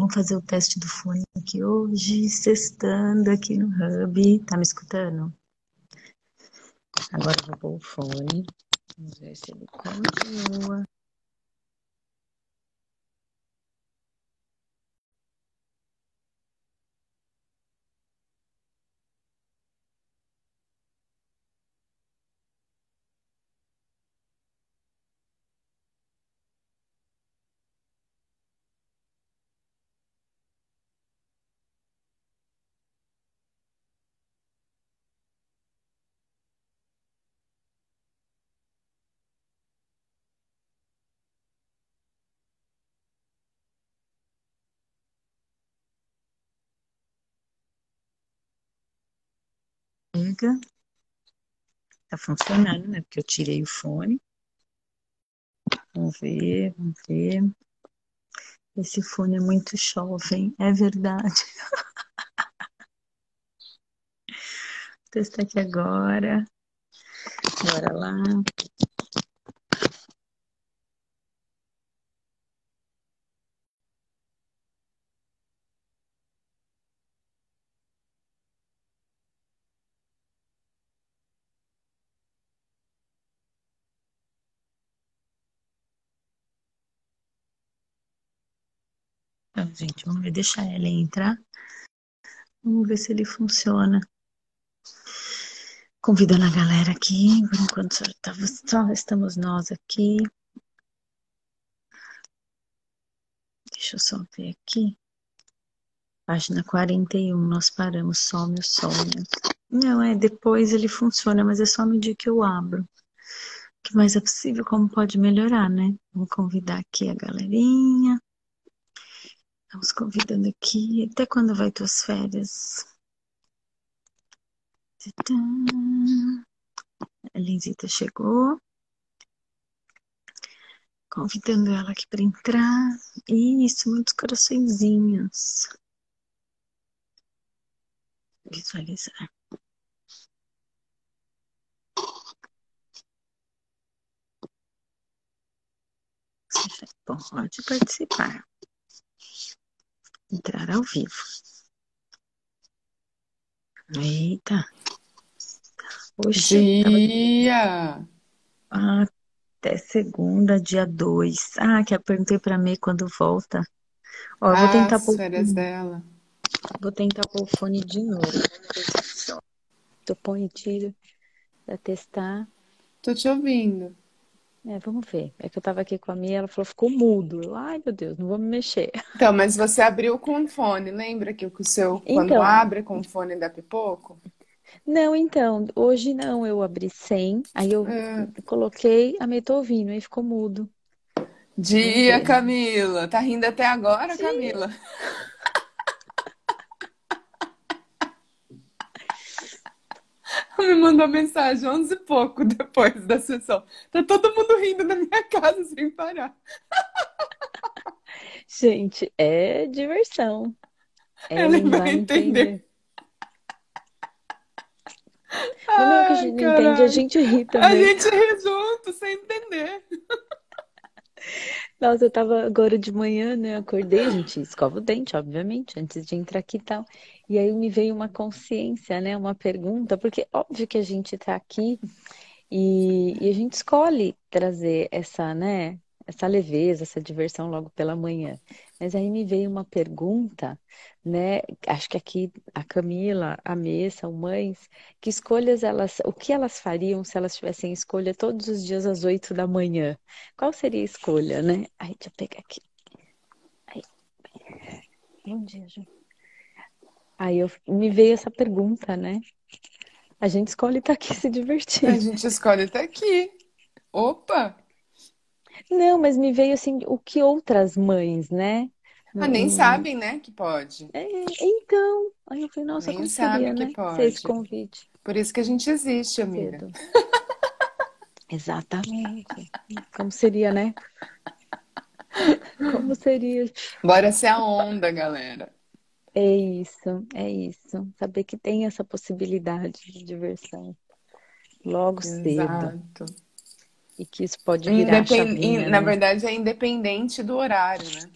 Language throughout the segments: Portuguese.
Vamos fazer o teste do fone aqui hoje, sextando aqui no Hub. Tá me escutando? Agora eu vou pôr o fone. Vamos ver se ele continua. Pega. Tá funcionando, né? Porque eu tirei o fone. Vamos ver, vamos ver. Esse fone é muito jovem, é verdade. Vou testar aqui agora. Bora lá. Gente, vamos ver, deixa ela entrar. Vamos ver se ele funciona. Convidando a galera aqui, por enquanto só, tá, estamos nós aqui. Deixa eu só ver aqui. Página 41, nós paramos, some o som. Não, é, depois ele funciona, mas é só no dia que eu abro. O que mais é possível, como pode melhorar, né? Vamos convidar aqui a galerinha. Vamos convidando aqui. Até quando vai tuas férias? A Lenzita chegou. Convidando ela aqui para entrar. Isso, muitos coraçõezinhos. Visualizar. Você pode participar entrar ao vivo. Eita. Oxe, dia! Tava... Até segunda, dia 2. Ah, que eu perguntei pra mim quando volta. Ó, eu vou Ah, tentar pôr... férias dela. Vou tentar pôr o fone de novo. Eu põe e tiro pra testar. Tô te ouvindo. É, vamos ver. É que eu tava aqui com a minha, ela falou, ficou mudo. Eu, ai, meu Deus, não vou me mexer. Então, mas você abriu com fone, lembra que o seu, quando Então, abre com fone dá pipoco? não, então, hoje não, eu abri sem, aí eu É. coloquei, a meio tô ouvindo, aí ficou mudo. Dia. Camila. Tá rindo até agora, Sim. Camila? Me mandou mensagem 11 e pouco depois da sessão. Tá todo mundo rindo na minha casa sem parar. Gente, é diversão. Ela Ellen vai entender. entender. Mas não é que a gente não entende, a gente ri A também. gente ri junto, sem entender. Nossa, eu tava agora de manhã, né? Acordei, a gente escova o dente, obviamente, antes de entrar aqui e tal. E aí me veio uma consciência, né? Uma pergunta, porque óbvio que a gente tá aqui e, e a gente escolhe trazer essa, né? Essa leveza, essa diversão logo pela manhã. Mas aí me veio uma pergunta, né? Acho que aqui a Camila, a Messa, o Mães, que escolhas elas, o que elas fariam se elas tivessem escolha todos os dias às oito da manhã? Qual seria a escolha, né? Ai, deixa eu pegar aqui. Ai, bom dia, Ju. Aí eu, me veio essa pergunta, né? A gente escolhe estar aqui se A divertindo. gente escolhe até aqui. Opa! Não, mas me veio assim, o que outras mães, né? Ah, nem não- sabem, né, que pode. É, então, aí eu falei, nossa, Nem sabe que né? pode. Esse convite Por isso que a gente existe, amiga. Exatamente. Como seria, né? Como seria? Bora ser a onda, galera. É isso, é isso. Saber que tem essa possibilidade de diversão logo cedo Exato. e que isso pode virar Independ... chavinha, in- Na né? verdade, é independente do horário, né?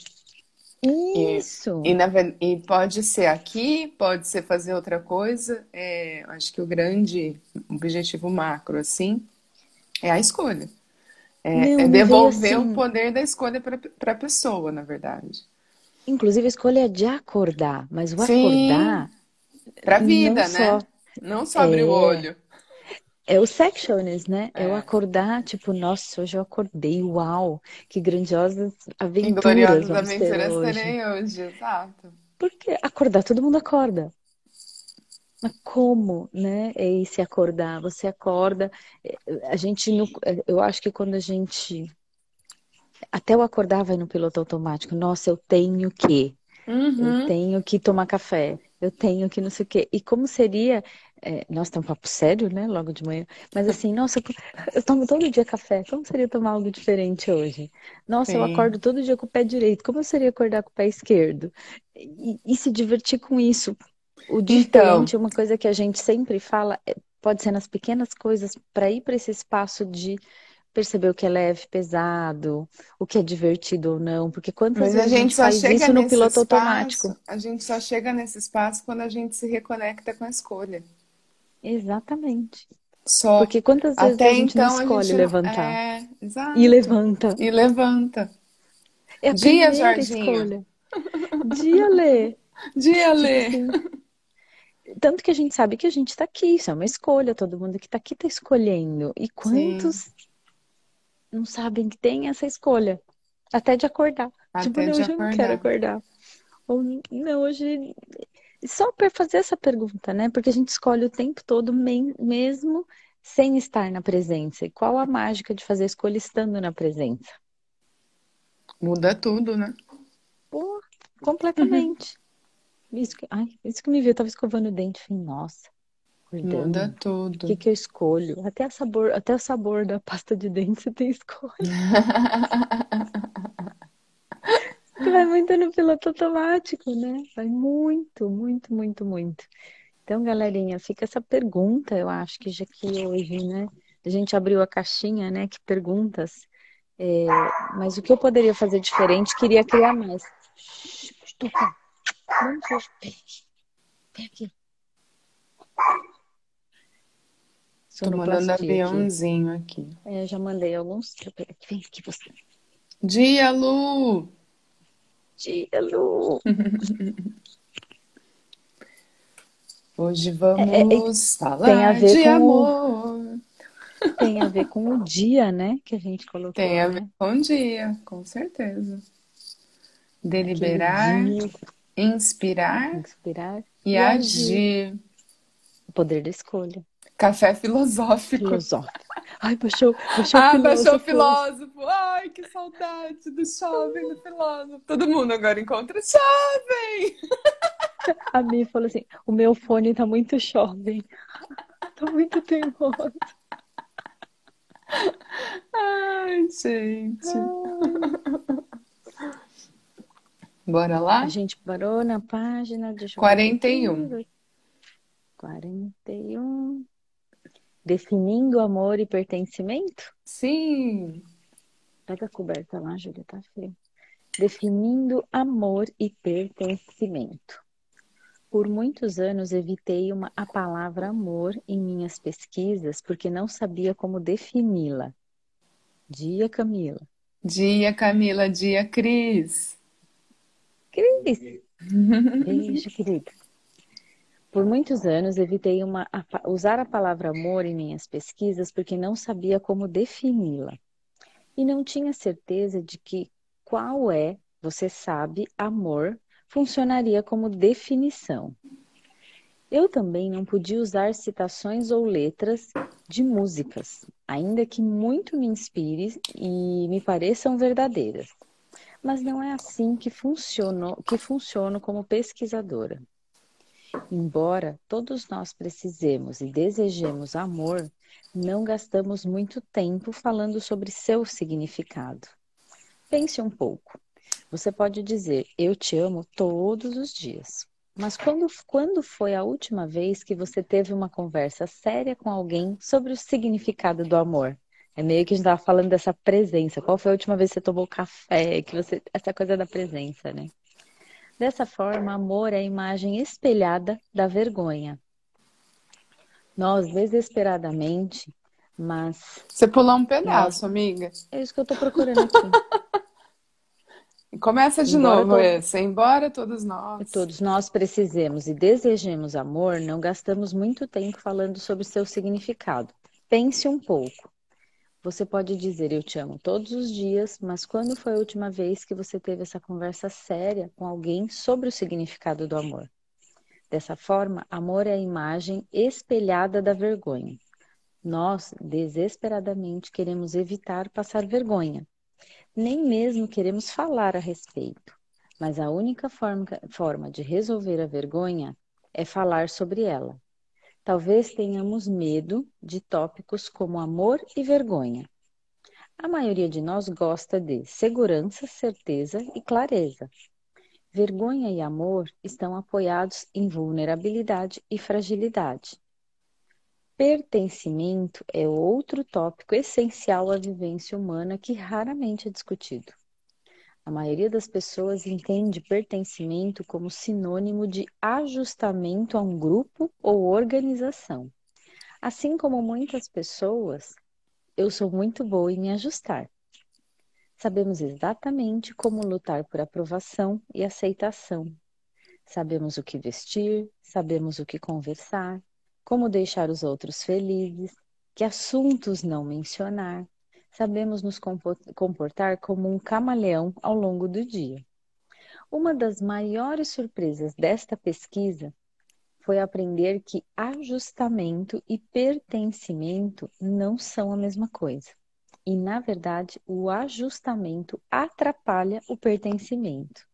E Isso. E, na, e pode ser aqui, pode ser fazer outra coisa. É, acho que o grande objetivo macro, assim, é a escolha. É, é devolver assim... o poder da escolha para a pessoa, na verdade. Inclusive, a escolha é de acordar, mas o Sim, acordar. Para a vida, né? Só... Não só abrir é... o olho. É o sectionist, né? É. Eu acordar, tipo, nossa, hoje eu acordei, uau, que grandiosas aventuras. Gloriosas aventuras hoje. terei hoje, exato. Porque acordar, todo mundo acorda. Mas como, né? É esse acordar. Você acorda, é, a gente, é, eu acho que quando a gente. Até o acordar vai no piloto automático. Nossa, eu tenho que. Uhum. Eu tenho que tomar café. Eu tenho que não sei o quê. E como seria é, nossa, tem um papo sério, né? Logo de manhã. Mas assim, nossa, eu tomo todo dia café. Como seria tomar algo diferente hoje? Nossa, Sim. eu acordo todo dia com o pé direito. Como seria acordar com o pé esquerdo? E, e se divertir com isso. O diferente, então... uma coisa que a gente sempre fala, é, pode ser nas pequenas coisas, para ir para esse espaço de perceber o que é leve, pesado, o que é divertido ou não, porque quantas Mas vezes a gente, a gente faz isso no piloto espaço, automático? A gente só chega nesse espaço quando a gente se reconecta com a escolha. Exatamente. Só. Porque quantas vezes Até a gente então, não escolhe gente... levantar? É, exato. E levanta. E levanta. É a Dia, Jorginho. Escolha. Dia, Lê. Dia, Lê. Tanto que a gente sabe que a gente está aqui, isso é uma escolha, todo mundo que está aqui está escolhendo. E quantos Sim. Não sabem que tem essa escolha? Até de acordar. Até tipo, não, hoje eu não quero acordar. Ou não, hoje só para fazer essa pergunta, né? Porque a gente escolhe o tempo todo mesmo sem estar na presença. E qual a mágica de fazer a escolha estando na presença? Muda tudo, né? Pô, completamente. Uhum. Isso, que, ai, isso que me viu, eu tava escovando o dente, falei, nossa. Muda tudo. O que, que eu escolho? Até, sabor, até o sabor da pasta de dente você tem escolha. vai muito no piloto automático, né? Vai muito, muito, muito, muito. Então, galerinha, fica essa pergunta, eu acho que já que hoje, né? A gente abriu a caixinha, né? Que perguntas. É, mas o que eu poderia fazer diferente? Queria criar mais. Estou Vamos Vem aqui. Estou mandando aviãozinho aqui. aqui. É, já mandei alguns. Vem aqui você. Dia, Lu! dia, Lu. Hoje vamos é, é, falar de com, amor. Tem a ver com o dia, né? Que a gente colocou. Tem a ver né? com o dia, com certeza. Deliberar, inspirar, inspirar e, e agir. agir. O poder da escolha. Café filosófico. Filosófico. Ai, baixou, baixou ah, filósofo. baixou filósofo. Ai, que saudade do jovem do filósofo. Todo mundo agora encontra jovem. A Mi falou assim: o meu fone tá muito jovem. Tá muito teimoso. Ai, gente. Ai. Bora lá? A gente parou na página. Deixa 41. 41. Definindo amor e pertencimento? Sim. Pega a coberta lá, Júlia, tá feio. Definindo amor e pertencimento. Por muitos anos evitei uma, a palavra amor em minhas pesquisas porque não sabia como defini-la. Dia, Camila. Dia, Camila. Dia, Cris. Cris. Beijo, querida. Por muitos anos evitei uma, usar a palavra amor em minhas pesquisas porque não sabia como defini-la. E não tinha certeza de que qual é, você sabe, amor funcionaria como definição. Eu também não podia usar citações ou letras de músicas, ainda que muito me inspire e me pareçam verdadeiras. Mas não é assim que funciono, que funciono como pesquisadora. Embora todos nós precisemos e desejemos amor, não gastamos muito tempo falando sobre seu significado. Pense um pouco. Você pode dizer eu te amo todos os dias. Mas quando, quando foi a última vez que você teve uma conversa séria com alguém sobre o significado do amor? É meio que a gente estava falando dessa presença. Qual foi a última vez que você tomou café? Que você, essa coisa da presença, né? Dessa forma, amor é a imagem espelhada da vergonha. Nós, desesperadamente, mas. Você pulou um pedaço, nós... amiga. É isso que eu tô procurando aqui. Começa de embora novo esse. Embora todos nós. Todos nós precisemos e desejemos amor, não gastamos muito tempo falando sobre seu significado. Pense um pouco. Você pode dizer eu te amo todos os dias, mas quando foi a última vez que você teve essa conversa séria com alguém sobre o significado do amor? Dessa forma, amor é a imagem espelhada da vergonha. Nós, desesperadamente, queremos evitar passar vergonha. Nem mesmo queremos falar a respeito. Mas a única forma, forma de resolver a vergonha é falar sobre ela. Talvez tenhamos medo de tópicos como amor e vergonha. A maioria de nós gosta de segurança, certeza e clareza. Vergonha e amor estão apoiados em vulnerabilidade e fragilidade. Pertencimento é outro tópico essencial à vivência humana que raramente é discutido. A maioria das pessoas entende pertencimento como sinônimo de ajustamento a um grupo ou organização. Assim como muitas pessoas, eu sou muito boa em me ajustar. Sabemos exatamente como lutar por aprovação e aceitação. Sabemos o que vestir, sabemos o que conversar, como deixar os outros felizes, que assuntos não mencionar, sabemos nos comportar como um camaleão ao longo do dia. Uma das maiores surpresas desta pesquisa foi aprender que ajustamento e pertencimento não são a mesma coisa. E, na verdade, o ajustamento atrapalha o pertencimento.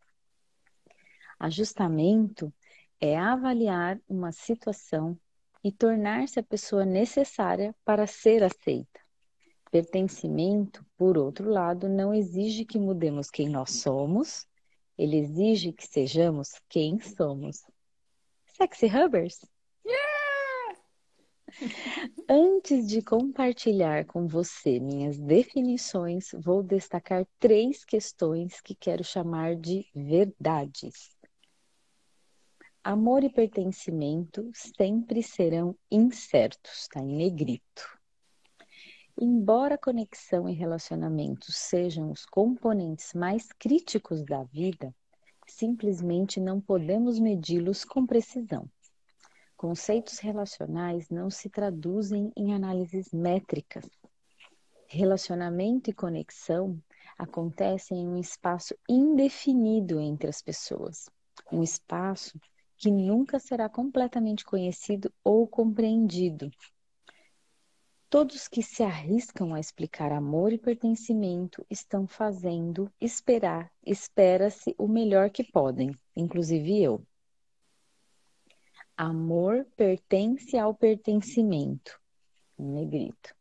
Ajustamento é avaliar uma situação e tornar-se a pessoa necessária para ser aceita. Pertencimento, por outro lado, não exige que mudemos quem nós somos, ele exige que sejamos quem somos. Sexy Hubbers? Yeah! Antes de compartilhar com você minhas definições, vou destacar três questões que quero chamar de verdades. Amor e pertencimento sempre serão incertos, tá em negrito. Embora conexão e relacionamentos sejam os componentes mais críticos da vida, simplesmente não podemos medi-los com precisão. Conceitos relacionais não se traduzem em análises métricas. Relacionamento e conexão acontecem em um espaço indefinido entre as pessoas, um espaço que nunca será completamente conhecido ou compreendido, Todos que se arriscam a explicar amor e pertencimento estão fazendo esperar, espera-se o melhor que podem, inclusive eu. Amor pertence ao pertencimento. Negrito.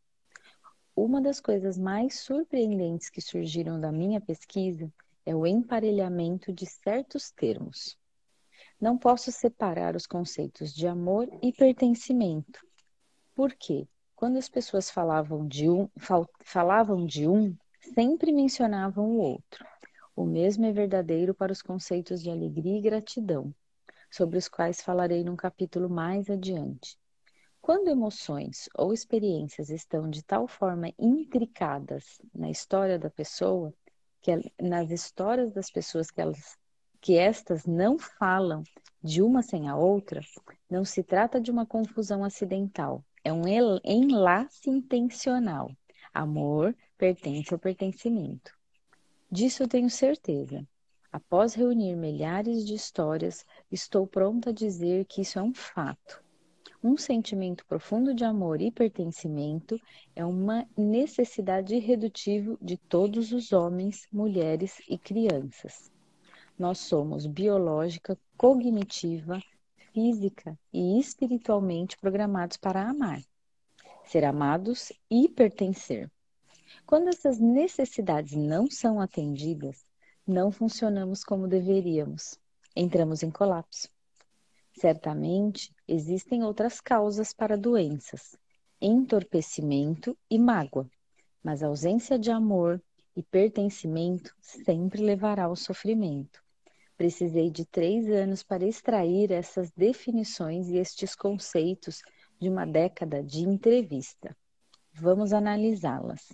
Uma das coisas mais surpreendentes que surgiram da minha pesquisa é o emparelhamento de certos termos. Não posso separar os conceitos de amor e pertencimento. Por quê? Quando as pessoas falavam de um, falavam de um, sempre mencionavam o outro. O mesmo é verdadeiro para os conceitos de alegria e gratidão, sobre os quais falarei num capítulo mais adiante. Quando emoções ou experiências estão de tal forma intricadas na história da pessoa, que nas histórias das pessoas que elas que estas não falam de uma sem a outra, não se trata de uma confusão acidental, é um enlace intencional. Amor pertence ao pertencimento. Disso eu tenho certeza. Após reunir milhares de histórias, estou pronta a dizer que isso é um fato. Um sentimento profundo de amor e pertencimento é uma necessidade irredutível de todos os homens, mulheres e crianças. Nós somos biológica, cognitiva, física e espiritualmente programados para amar, ser amados e pertencer. Quando essas necessidades não são atendidas, não funcionamos como deveríamos, entramos em colapso. Certamente existem outras causas para doenças, entorpecimento e mágoa, mas a ausência de amor e pertencimento sempre levará ao sofrimento. Precisei de três anos para extrair essas definições e estes conceitos de uma década de entrevista. Vamos analisá-las.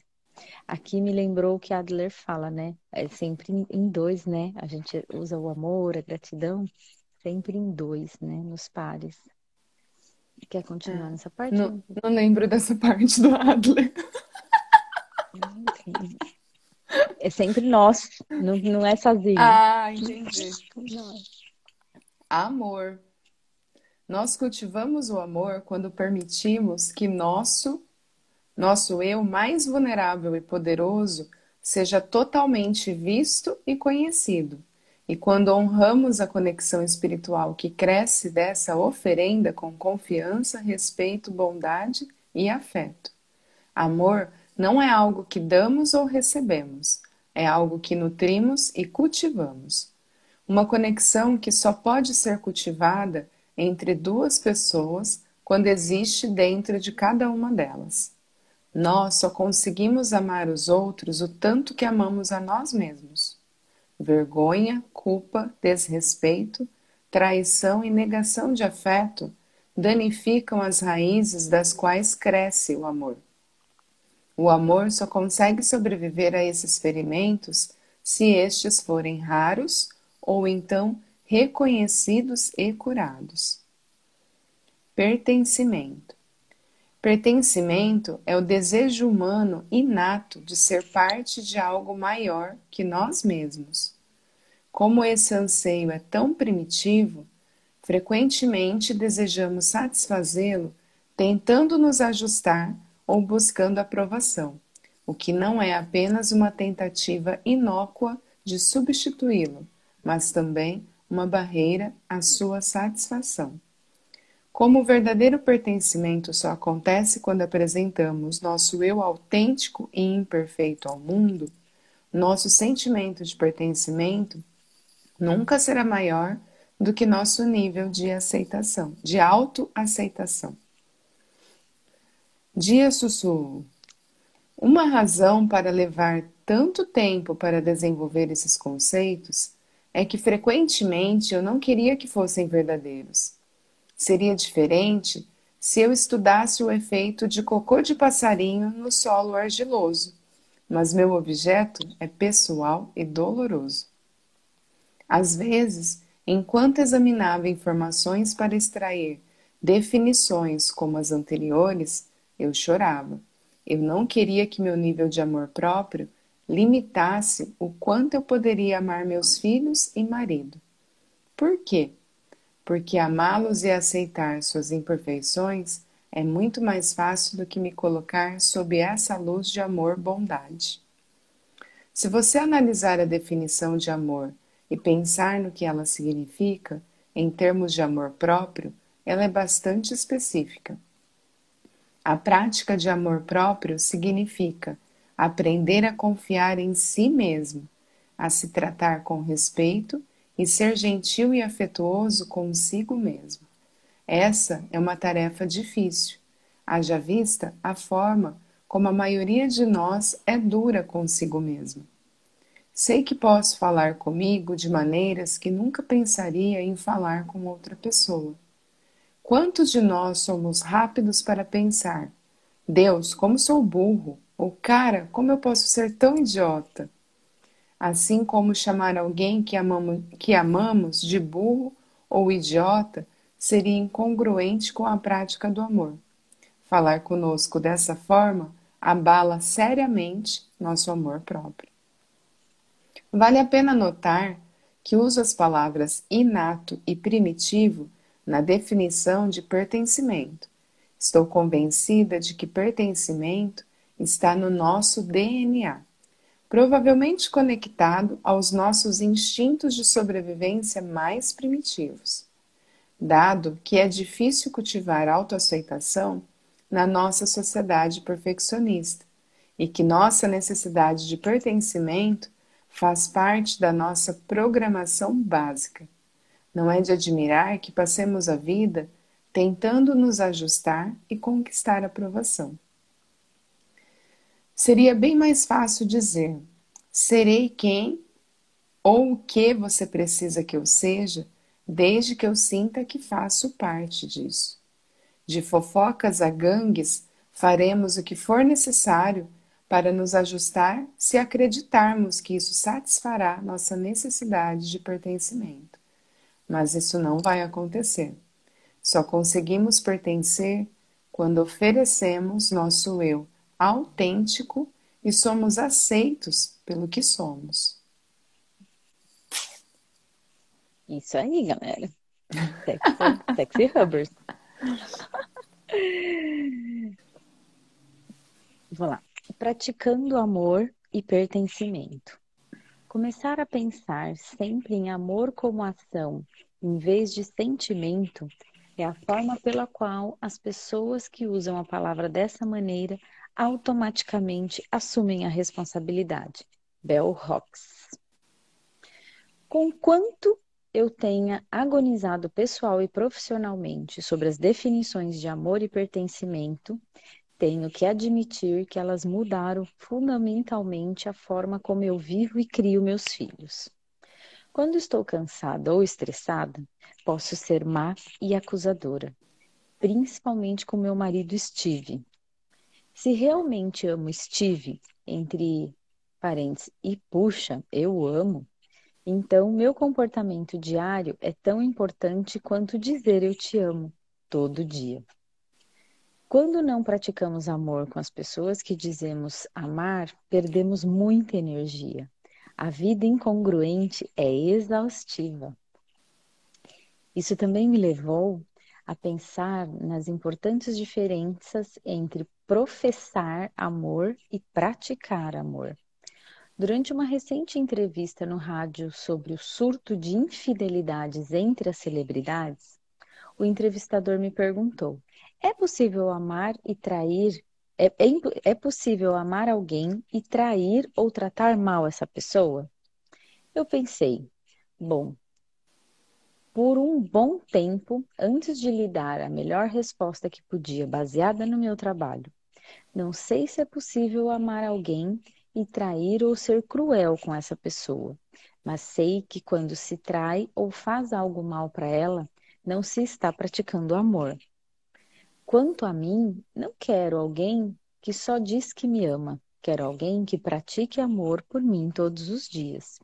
Aqui me lembrou o que Adler fala, né? É sempre em dois, né? A gente usa o amor, a gratidão, sempre em dois, né? Nos pares. Quer continuar é. nessa parte? Não, não lembro dessa parte do Adler. É sempre nós, não, não é sozinho. Ah, entendi. Amor. Nós cultivamos o amor quando permitimos que nosso, nosso eu mais vulnerável e poderoso seja totalmente visto e conhecido. E quando honramos a conexão espiritual que cresce dessa oferenda com confiança, respeito, bondade e afeto. Amor não é algo que damos ou recebemos, é algo que nutrimos e cultivamos. Uma conexão que só pode ser cultivada entre duas pessoas quando existe dentro de cada uma delas. Nós só conseguimos amar os outros o tanto que amamos a nós mesmos. Vergonha, culpa, desrespeito, traição e negação de afeto danificam as raízes das quais cresce o amor. O amor só consegue sobreviver a esses ferimentos se estes forem raros ou então reconhecidos e curados. Pertencimento. Pertencimento é o desejo humano inato de ser parte de algo maior que nós mesmos. Como esse anseio é tão primitivo, frequentemente desejamos satisfazê-lo tentando nos ajustar ou buscando aprovação, o que não é apenas uma tentativa inócua de substituí-lo, mas também uma barreira à sua satisfação. Como o verdadeiro pertencimento só acontece quando apresentamos nosso eu autêntico e imperfeito ao mundo, nosso sentimento de pertencimento nunca será maior do que nosso nível de aceitação, de autoaceitação. Dia sussurro. Uma razão para levar tanto tempo para desenvolver esses conceitos é que frequentemente eu não queria que fossem verdadeiros. Seria diferente se eu estudasse o efeito de cocô de passarinho no solo argiloso, mas meu objeto é pessoal e doloroso. Às vezes, enquanto examinava informações para extrair definições como as anteriores, eu chorava. Eu não queria que meu nível de amor próprio limitasse o quanto eu poderia amar meus filhos e marido. Por quê? Porque amá-los e aceitar suas imperfeições é muito mais fácil do que me colocar sob essa luz de amor-bondade. Se você analisar a definição de amor e pensar no que ela significa, em termos de amor próprio, ela é bastante específica. A prática de amor próprio significa aprender a confiar em si mesmo, a se tratar com respeito e ser gentil e afetuoso consigo mesmo. Essa é uma tarefa difícil, haja vista a forma como a maioria de nós é dura consigo mesmo. Sei que posso falar comigo de maneiras que nunca pensaria em falar com outra pessoa. Quantos de nós somos rápidos para pensar: Deus, como sou burro, ou cara, como eu posso ser tão idiota? Assim como chamar alguém que amamos, que amamos de burro ou idiota seria incongruente com a prática do amor. Falar conosco dessa forma abala seriamente nosso amor próprio. Vale a pena notar que uso as palavras inato e primitivo na definição de pertencimento. Estou convencida de que pertencimento está no nosso DNA, provavelmente conectado aos nossos instintos de sobrevivência mais primitivos. Dado que é difícil cultivar autoaceitação na nossa sociedade perfeccionista e que nossa necessidade de pertencimento faz parte da nossa programação básica. Não é de admirar que passemos a vida tentando nos ajustar e conquistar aprovação. Seria bem mais fácil dizer: serei quem ou o que você precisa que eu seja, desde que eu sinta que faço parte disso. De fofocas a gangues, faremos o que for necessário para nos ajustar se acreditarmos que isso satisfará nossa necessidade de pertencimento. Mas isso não vai acontecer. Só conseguimos pertencer quando oferecemos nosso eu autêntico e somos aceitos pelo que somos. Isso aí, galera. Sexy, sexy Hubbers. Vou lá. Praticando amor e pertencimento. Começar a pensar sempre em amor como ação, em vez de sentimento, é a forma pela qual as pessoas que usam a palavra dessa maneira automaticamente assumem a responsabilidade. Bell Hooks. Com quanto eu tenha agonizado pessoal e profissionalmente sobre as definições de amor e pertencimento, tenho que admitir que elas mudaram fundamentalmente a forma como eu vivo e crio meus filhos. Quando estou cansada ou estressada, posso ser má e acusadora, principalmente com meu marido Steve. Se realmente amo Steve, entre parênteses, e puxa, eu amo, então, meu comportamento diário é tão importante quanto dizer eu te amo todo dia. Quando não praticamos amor com as pessoas que dizemos amar, perdemos muita energia. A vida incongruente é exaustiva. Isso também me levou a pensar nas importantes diferenças entre professar amor e praticar amor. Durante uma recente entrevista no rádio sobre o surto de infidelidades entre as celebridades, o entrevistador me perguntou: é possível amar e trair? É, é, é possível amar alguém e trair ou tratar mal essa pessoa? Eu pensei, bom, por um bom tempo, antes de lhe dar a melhor resposta que podia, baseada no meu trabalho, não sei se é possível amar alguém e trair ou ser cruel com essa pessoa, mas sei que quando se trai ou faz algo mal para ela, não se está praticando amor. Quanto a mim, não quero alguém que só diz que me ama, quero alguém que pratique amor por mim todos os dias.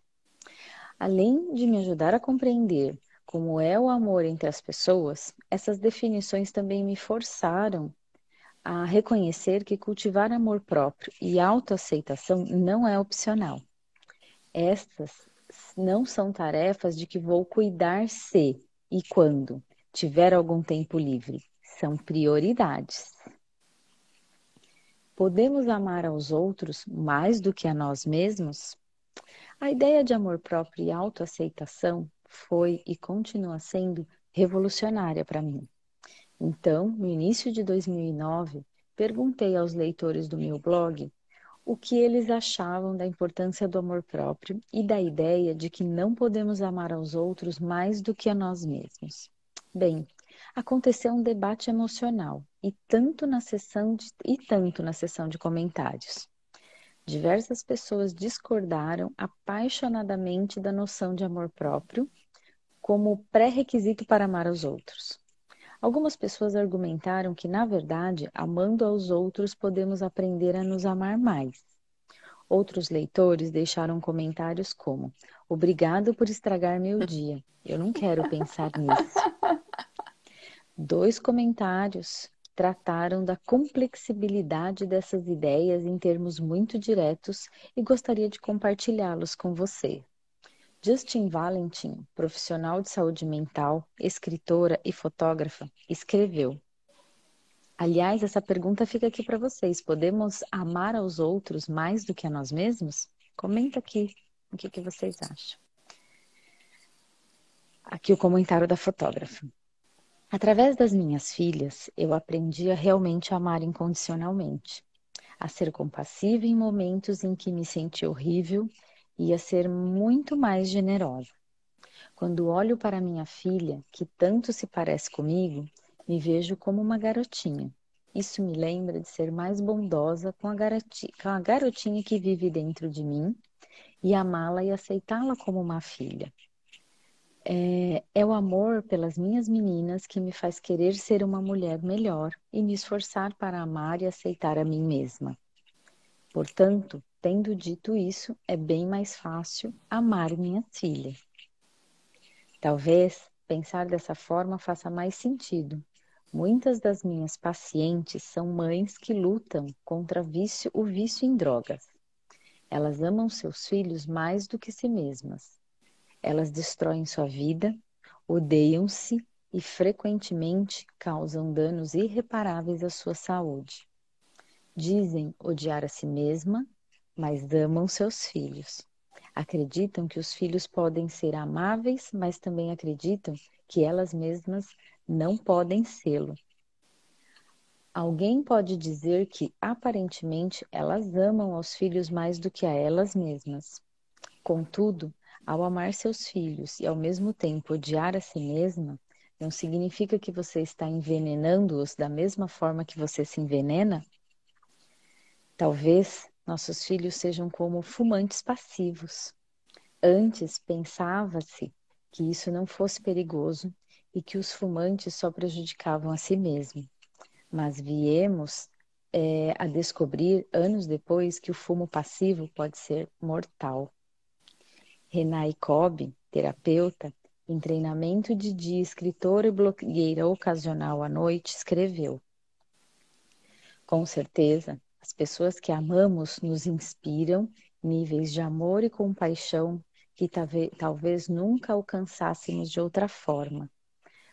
Além de me ajudar a compreender como é o amor entre as pessoas, essas definições também me forçaram a reconhecer que cultivar amor próprio e autoaceitação não é opcional. Estas não são tarefas de que vou cuidar se e quando tiver algum tempo livre. São prioridades. Podemos amar aos outros mais do que a nós mesmos? A ideia de amor próprio e autoaceitação foi e continua sendo revolucionária para mim. Então, no início de 2009, perguntei aos leitores do meu blog o que eles achavam da importância do amor próprio e da ideia de que não podemos amar aos outros mais do que a nós mesmos. Bem, aconteceu um debate emocional e tanto na sessão de, e tanto na sessão de comentários. Diversas pessoas discordaram apaixonadamente da noção de amor próprio como pré-requisito para amar os outros. Algumas pessoas argumentaram que, na verdade, amando aos outros, podemos aprender a nos amar mais. Outros leitores deixaram comentários como: Obrigado por estragar meu dia. Eu não quero pensar nisso. Dois comentários trataram da complexibilidade dessas ideias em termos muito diretos e gostaria de compartilhá-los com você. Justin Valentin, profissional de saúde mental, escritora e fotógrafa, escreveu: Aliás, essa pergunta fica aqui para vocês. Podemos amar aos outros mais do que a nós mesmos? Comenta aqui o que, que vocês acham. Aqui o comentário da fotógrafa. Através das minhas filhas, eu aprendi a realmente amar incondicionalmente, a ser compassiva em momentos em que me senti horrível ia ser muito mais generosa. Quando olho para minha filha, que tanto se parece comigo, me vejo como uma garotinha. Isso me lembra de ser mais bondosa com a, garoti com a garotinha que vive dentro de mim e amá-la e aceitá-la como uma filha. É, é, o amor pelas minhas meninas que me faz querer ser uma mulher melhor e me esforçar para amar e aceitar a mim mesma. Portanto, tendo dito isso, é bem mais fácil amar minha filha. Talvez pensar dessa forma faça mais sentido. Muitas das minhas pacientes são mães que lutam contra vício, o vício em drogas. Elas amam seus filhos mais do que si mesmas elas destroem sua vida, odeiam-se e frequentemente causam danos irreparáveis à sua saúde. Dizem odiar a si mesma, mas amam seus filhos. Acreditam que os filhos podem ser amáveis, mas também acreditam que elas mesmas não podem sê-lo. Alguém pode dizer que aparentemente elas amam aos filhos mais do que a elas mesmas. Contudo, ao amar seus filhos e ao mesmo tempo odiar a si mesma, não significa que você está envenenando-os da mesma forma que você se envenena? Talvez nossos filhos sejam como fumantes passivos. Antes pensava-se que isso não fosse perigoso e que os fumantes só prejudicavam a si mesmos. Mas viemos é, a descobrir anos depois que o fumo passivo pode ser mortal. Renai Cobb, terapeuta, em treinamento de dia, escritora e blogueira ocasional à noite, escreveu: Com certeza, as pessoas que amamos nos inspiram níveis de amor e compaixão que talvez nunca alcançássemos de outra forma.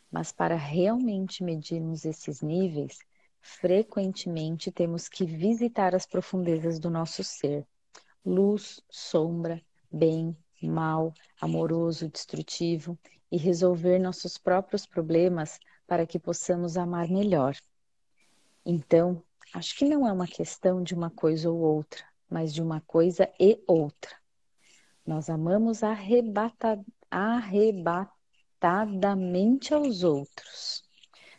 Mas para realmente medirmos esses níveis, frequentemente temos que visitar as profundezas do nosso ser luz, sombra, bem, mal, amoroso, destrutivo e resolver nossos próprios problemas para que possamos amar melhor. Então, acho que não é uma questão de uma coisa ou outra, mas de uma coisa e outra. Nós amamos arrebata, arrebatadamente aos outros,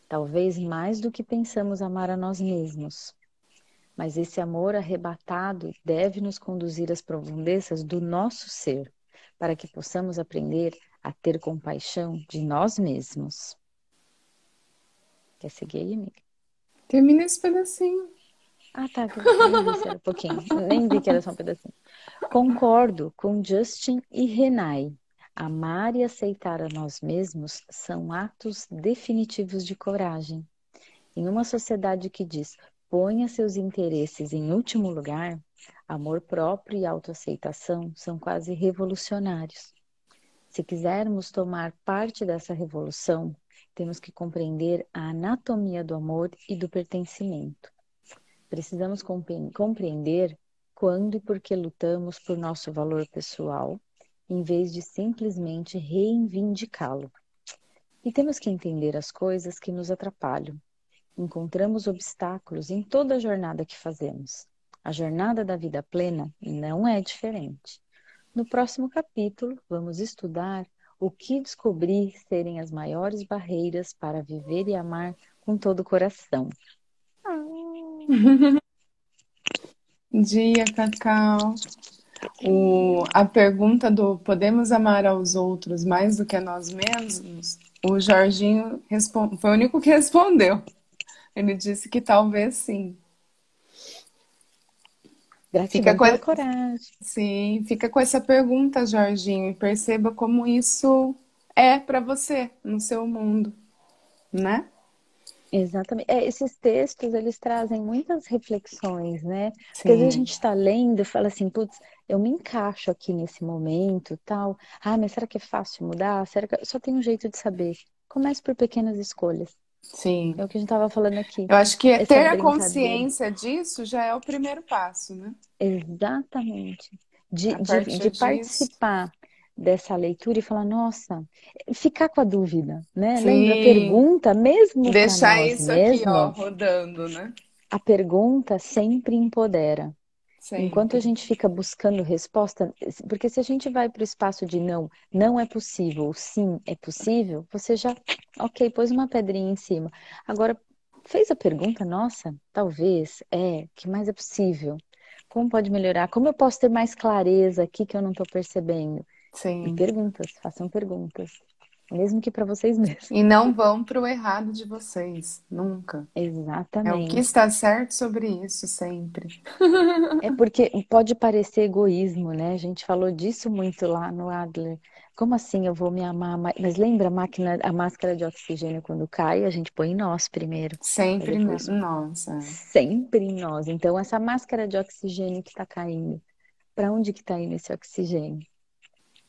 talvez mais do que pensamos amar a nós mesmos. Mas esse amor arrebatado deve nos conduzir às profundezas do nosso ser para que possamos aprender a ter compaixão de nós mesmos. Quer seguir aí, amiga? Termina esse pedacinho. Ah, tá. Era um pouquinho. Nem vi que era só um pedacinho. Concordo com Justin e Renai. Amar e aceitar a nós mesmos são atos definitivos de coragem. Em uma sociedade que diz ponha seus interesses em último lugar, amor próprio e autoaceitação são quase revolucionários. Se quisermos tomar parte dessa revolução, temos que compreender a anatomia do amor e do pertencimento. Precisamos compreender quando e por que lutamos por nosso valor pessoal, em vez de simplesmente reivindicá-lo. E temos que entender as coisas que nos atrapalham. Encontramos obstáculos em toda a jornada que fazemos. A jornada da vida plena não é diferente. No próximo capítulo, vamos estudar o que descobrir serem as maiores barreiras para viver e amar com todo o coração. Dia, Cacau. O, a pergunta do podemos amar aos outros mais do que a nós mesmos, o Jorginho foi o único que respondeu. Ele disse que talvez sim. Gratidão fica com a coragem. Sim, fica com essa pergunta, Jorginho, e perceba como isso é para você no seu mundo, né? Exatamente. É, esses textos, eles trazem muitas reflexões, né? Sim. Porque às vezes a gente está lendo e fala assim, putz, eu me encaixo aqui nesse momento, tal. Ah, mas será que é fácil mudar? Será que... Só tem um jeito de saber. Comece por pequenas escolhas. Sim. É o que a gente estava falando aqui. Eu acho que ter a consciência disso já é o primeiro passo, né? Exatamente. De, de, de participar dessa leitura e falar, nossa, ficar com a dúvida, né? Sim. Lembra a pergunta, mesmo Deixar isso mesmo, aqui, ó, rodando, né? A pergunta sempre empodera. Sempre. Enquanto a gente fica buscando resposta, porque se a gente vai para o espaço de não, não é possível, sim é possível, você já, ok, pôs uma pedrinha em cima. Agora, fez a pergunta, nossa, talvez, é, que mais é possível? Como pode melhorar? Como eu posso ter mais clareza aqui que eu não estou percebendo? Sim. E perguntas, façam perguntas. Mesmo que para vocês mesmos. E não vão para o errado de vocês, nunca. Exatamente. É o que está certo sobre isso sempre. É porque pode parecer egoísmo, né? A gente falou disso muito lá no Adler. Como assim eu vou me amar? Mas lembra a máquina, a máscara de oxigênio quando cai, a gente põe em nós primeiro. Sempre depois... nós. É. Sempre em nós. Então essa máscara de oxigênio que está caindo, para onde que está indo esse oxigênio?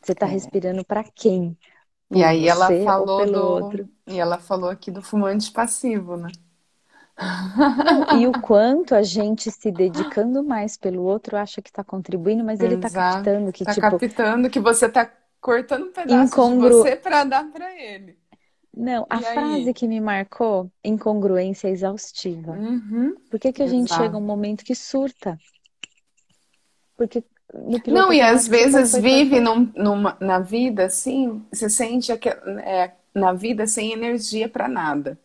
Você está é. respirando para quem? Por e aí ela falou do outro? e ela falou aqui do fumante passivo, né? e o quanto a gente se dedicando mais pelo outro acha que está contribuindo, mas ele está captando que tá tipo captando que você está cortando um pedaço incongru... de você para dar para ele. Não, a frase que me marcou, incongruência exaustiva. Uhum. Por que, que a gente chega a um momento que surta? Porque não, e às vezes vive num, numa, na vida assim, você sente que, é, na vida sem energia para nada.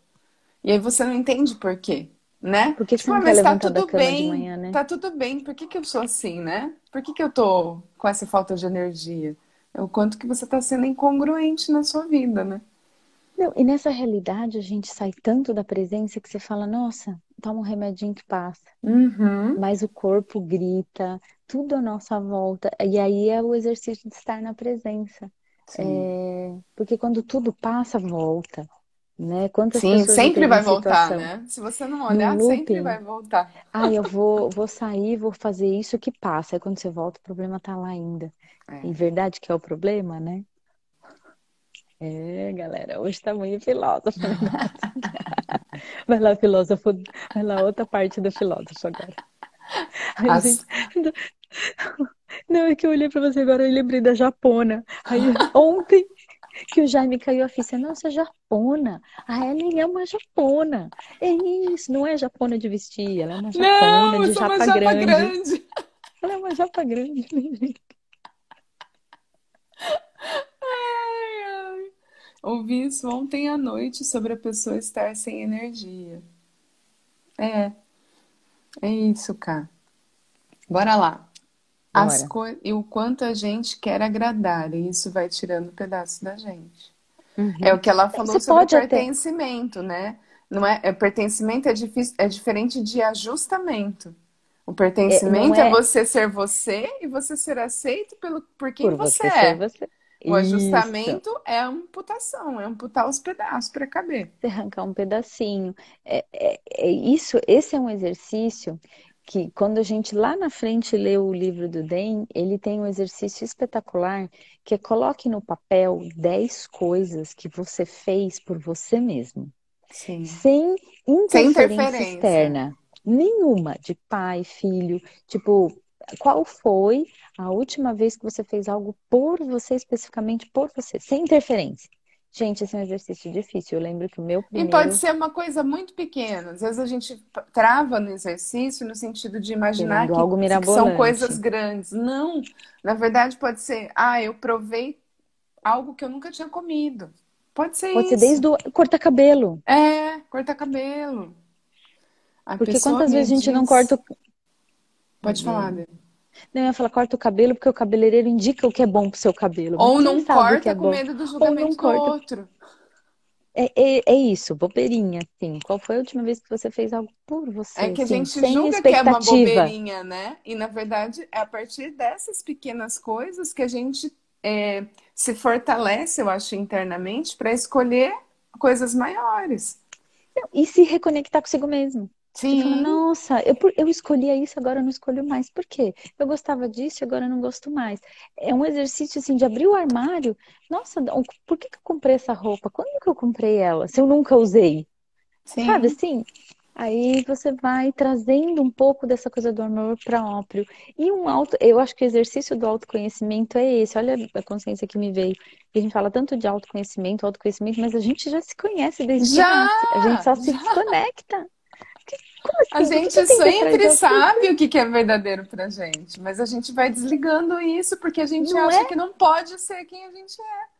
E aí você não entende por quê, né? Porque tipo, ah, mas tá tudo bem, manhã, né? tá tudo bem, por que, que eu sou assim, né? Por que, que eu tô com essa falta de energia? É o quanto que você tá sendo incongruente na sua vida, né? Não, e nessa realidade a gente sai tanto da presença que você fala, nossa, toma um remedinho que passa. Uhum. Mas o corpo grita, tudo à nossa volta. E aí é o exercício de estar na presença. É... Porque quando tudo passa, volta. Né? Quantas Sim, sempre vai voltar, né? Se você não olhar, sempre vai voltar. Ah, eu vou, vou sair, vou fazer isso que passa. Aí quando você volta, o problema tá lá ainda. É. E verdade que é o problema, né? É, galera, hoje tá muito filósofo. Né? vai lá, filósofo. Vai lá, outra parte do filósofo agora. As... Gente... Não, é que eu olhei pra você agora e lembrei da japona. Aí ontem que o Jaime caiu a ficha, nossa, japona. A Ellen é uma japona. É isso, não é japona de vestir, ela é uma japona não, de japa, uma japa grande. grande. Ela é uma japa grande. Ouvi isso ontem à noite sobre a pessoa estar sem energia. É, é isso, cara. Bora lá. As co... E o quanto a gente quer agradar, e isso vai tirando um pedaço da gente. Uhum. É o que ela falou Você sobre pertencimento, até... né? Não é, é, pertencimento é, difícil, é diferente de ajustamento. O pertencimento é, é... é, você ser você e você ser aceito pelo, por quem por você, você é. Você. O ajustamento Isso. é amputação, é amputar os pedaços para caber. Você arrancar um pedacinho. É, é, é, isso, esse é um exercício que quando a gente lá na frente lê o livro do Den, ele tem um exercício espetacular que é coloque no papel 10 coisas que você fez por você mesmo. Sim. Sem interferência, Sem interferência externa. Nenhuma, de pai, filho, tipo, qual foi a última vez que você fez algo por você, especificamente por você, sem interferência? Gente, esse é um exercício difícil. Eu lembro que o meu primeiro... E pode ser uma coisa muito pequena. Às vezes a gente trava no exercício no sentido de imaginar que, algo que são coisas grandes. Não. Na verdade, pode ser, ah, eu provei algo que eu nunca tinha comido. Pode ser pode isso. Pode ser desde o cortar cabelo. É, cortar cabelo. A Porque quantas vezes a gente diz... não corta. Pode falar, Bê. Não, eu ia falar, corta o cabelo porque o cabeleireiro indica o que é bom pro seu cabelo. Ou não corta é com medo do julgamento do outro. É, é, é, isso, bobeirinha, assim. Qual foi a última vez que você fez algo por você? É que assim, a gente julga que é uma bobeirinha, né? E na verdade é a partir dessas pequenas coisas que a gente é, se fortalece, eu acho, internamente para escolher coisas maiores. E se reconectar consigo mesmo. Sim. Fala, Nossa, eu, eu escolhia isso, agora eu não escolho mais. Por quê? Eu gostava disso, agora eu não gosto mais. É um exercício assim de abrir o armário. Nossa, por que, que eu comprei essa roupa? Quando que eu comprei ela? Se eu nunca usei. Sim. Sabe assim? Aí você vai trazendo um pouco dessa coisa do amor próprio. E um auto, eu acho que o exercício do autoconhecimento é esse. Olha a consciência que me veio. A gente fala tanto de autoconhecimento, autoconhecimento, mas a gente já se conhece desde já, a gente só já. se desconecta. Assim? A gente sempre sabe o que é verdadeiro pra gente, mas a gente vai desligando isso porque a gente não acha é? que não pode ser quem a gente é.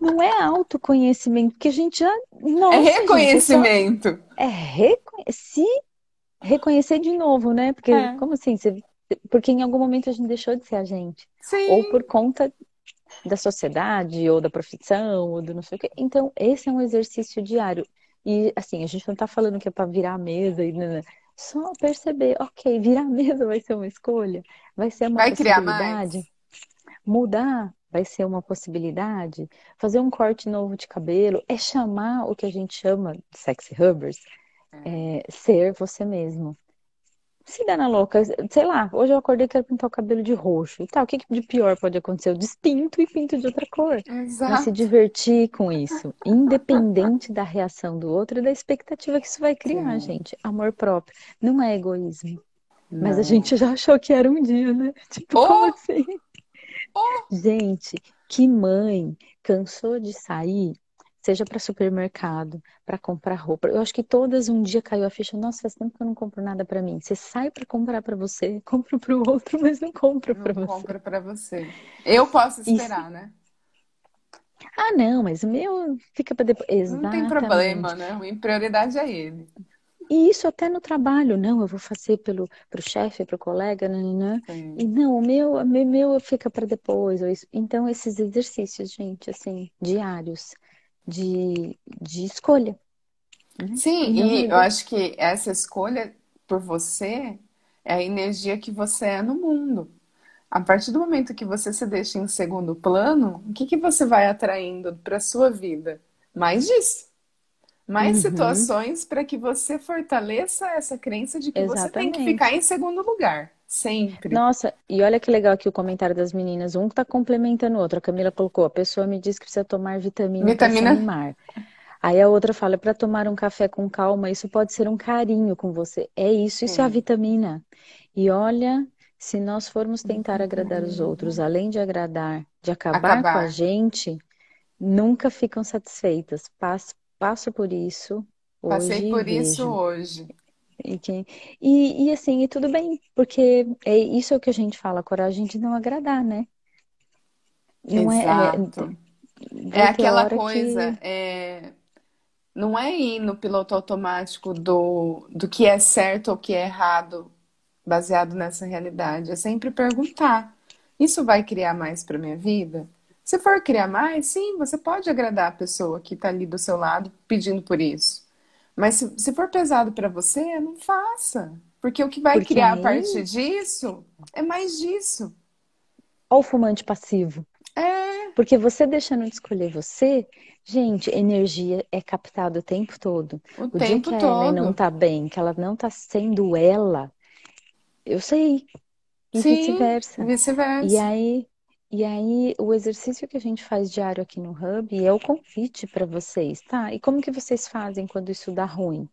Não é autoconhecimento, porque a gente já. Nossa, é reconhecimento. Gente, é, só... é reconhecer. reconhecer de novo, né? Porque, é. como assim? Você porque em algum momento a gente deixou de ser a gente. Sim. Ou por conta da sociedade, ou da profissão, ou do não sei o quê. Então, esse é um exercício diário. E assim, a gente não tá falando que é para virar a mesa e né, né, só perceber, ok, virar a mesa vai ser uma escolha, vai ser uma vai possibilidade. Mudar vai ser uma possibilidade. Fazer um corte novo de cabelo é chamar o que a gente chama de sexy hubbers, é. É, ser você mesmo se dá na louca, sei lá, hoje eu acordei e quero pintar o cabelo de roxo e tal. O que de pior pode acontecer? Eu despinto e pinto de outra cor. Exato. Mas se divertir com isso, independente da reação do outro e da expectativa que isso vai criar, Sim. gente. Amor próprio. Não é egoísmo. Não. Mas a gente já achou que era um dia, né? Tipo, oh! como assim? Oh! Gente, que mãe cansou de sair seja para supermercado, para comprar roupa. Eu acho que todas um dia caiu a ficha, nossa, faz tempo que eu não compro nada para mim. Você sai para comprar para você, compra para o outro, mas não compra para você. Compra para você. Eu posso esperar, Isso. né? Ah, não, mas o meu fica para depois. Exatamente. Não tem problema, né? A prioridade é ele. E isso até no trabalho, não, eu vou fazer pelo pro chefe, pro colega, né? E não, o meu, o meu fica para depois. Então, esses exercícios, gente, assim, diários, de, de escolha. Né? Sim, e eu acho que essa escolha por você é a energia que você é no mundo. A partir do momento que você se deixa em segundo plano, o que, que você vai atraindo para sua vida? Mais disso. Mais uhum. situações para que você fortaleça essa crença de que Exatamente. você tem que ficar em segundo lugar. Sempre. Nossa, e olha que legal aqui o comentário das meninas. Um está complementando o outro. A Camila colocou: a pessoa me diz que precisa tomar vitamina, vitamina... para se animar. Aí a outra fala: para tomar um café com calma, isso pode ser um carinho com você. É isso, isso Sim. é a vitamina. E olha, se nós formos tentar agradar os outros, além de agradar, de acabar, acabar. com a gente, nunca ficam satisfeitas. Passo, passo por isso. Passei por isso hoje. E, que, e, e assim, e tudo bem, porque é isso é o que a gente fala, coragem de não agradar, né? Não Exato. É, é, é aquela coisa, que... é, não é ir no piloto automático do, do que é certo ou que é errado, baseado nessa realidade. É sempre perguntar: isso vai criar mais para minha vida? Se for criar mais, sim, você pode agradar a pessoa que está ali do seu lado pedindo por isso. Mas se, se for pesado para você, não faça. Porque o que vai Porque criar aí... a partir disso é mais disso. Olha o fumante passivo. É. Porque você deixando de escolher você, gente, energia é captada o tempo todo. O, o tempo dia que todo. ela não tá bem, que ela não tá sendo ela, eu sei. E vice-versa. Vice-versa. E aí, e aí, o exercício que a gente faz diário aqui no Hub é o convite para vocês, tá? E como que vocês fazem quando isso dá ruim?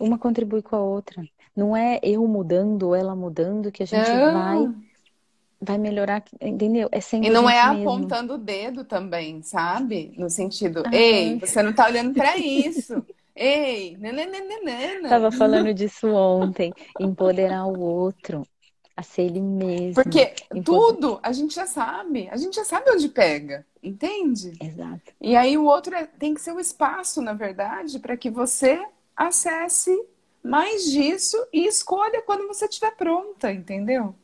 Uma contribui com a outra. Não é eu mudando ou ela mudando que a gente não. vai vai melhorar, entendeu? É sempre E não é mesmo. apontando o dedo também, sabe? No sentido, ah, ei, você não tá olhando para isso. Ei, nananana. Tava falando disso ontem, empoderar o outro a ser ele mesmo. Porque tudo a gente já sabe, a gente já sabe onde pega, entende? Exato. E aí o outro é, tem que ser o espaço, na verdade, para que você acesse mais disso e escolha quando você estiver pronta, entendeu?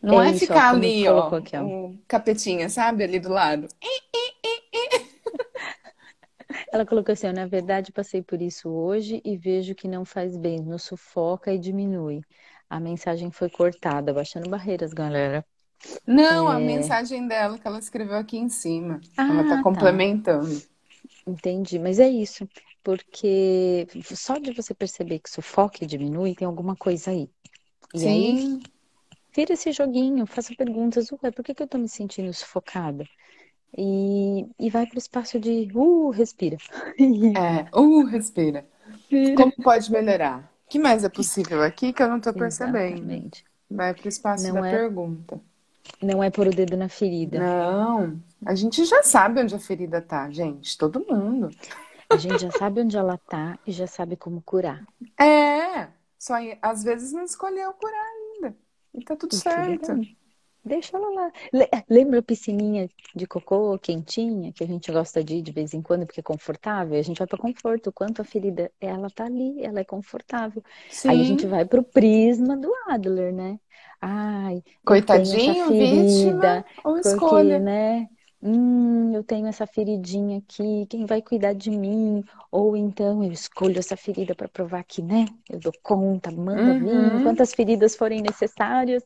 Não é, é ficar ó, ali, ó, aqui, ó, o capetinha, sabe, ali do lado. Ela colocou assim, na verdade passei por isso hoje e vejo que não faz bem, nos sufoca e diminui a mensagem foi cortada, baixando barreiras, galera. Não, é... a mensagem dela que ela escreveu aqui em cima. Ah, ela tá, tá complementando. Entendi, mas é isso. Porque só de você perceber que sufoca e diminui, tem alguma coisa aí. E Sim. aí, vira esse joguinho, faça perguntas. Ué, por que, que eu tô me sentindo sufocada? E, e vai pro espaço de, uh, respira. É, uh, respira. Como pode melhorar? Que mais é possível aqui que eu não estou percebendo? Exatamente. Vai para o espaço não da é, pergunta. Não é pôr o dedo na ferida. Não. A gente já sabe onde a ferida tá, gente. Todo mundo. A gente já sabe onde ela tá e já sabe como curar. É. Só às vezes não escolheu curar ainda. E tá tudo certo. Deixa ela lá. Lembra a piscininha de cocô quentinha que a gente gosta de ir de vez em quando porque é confortável? A gente vai para conforto. Quanto a ferida, ela tá ali, ela é confortável. Sim. Aí a gente vai pro prisma do Adler, né? Ai, coitadinho, ferida, vítima ou porque, escolha, né? Hum, eu tenho essa feridinha aqui, quem vai cuidar de mim? Ou então eu escolho essa ferida para provar que, né? Eu dou conta, manda uhum. vir, quantas feridas forem necessárias.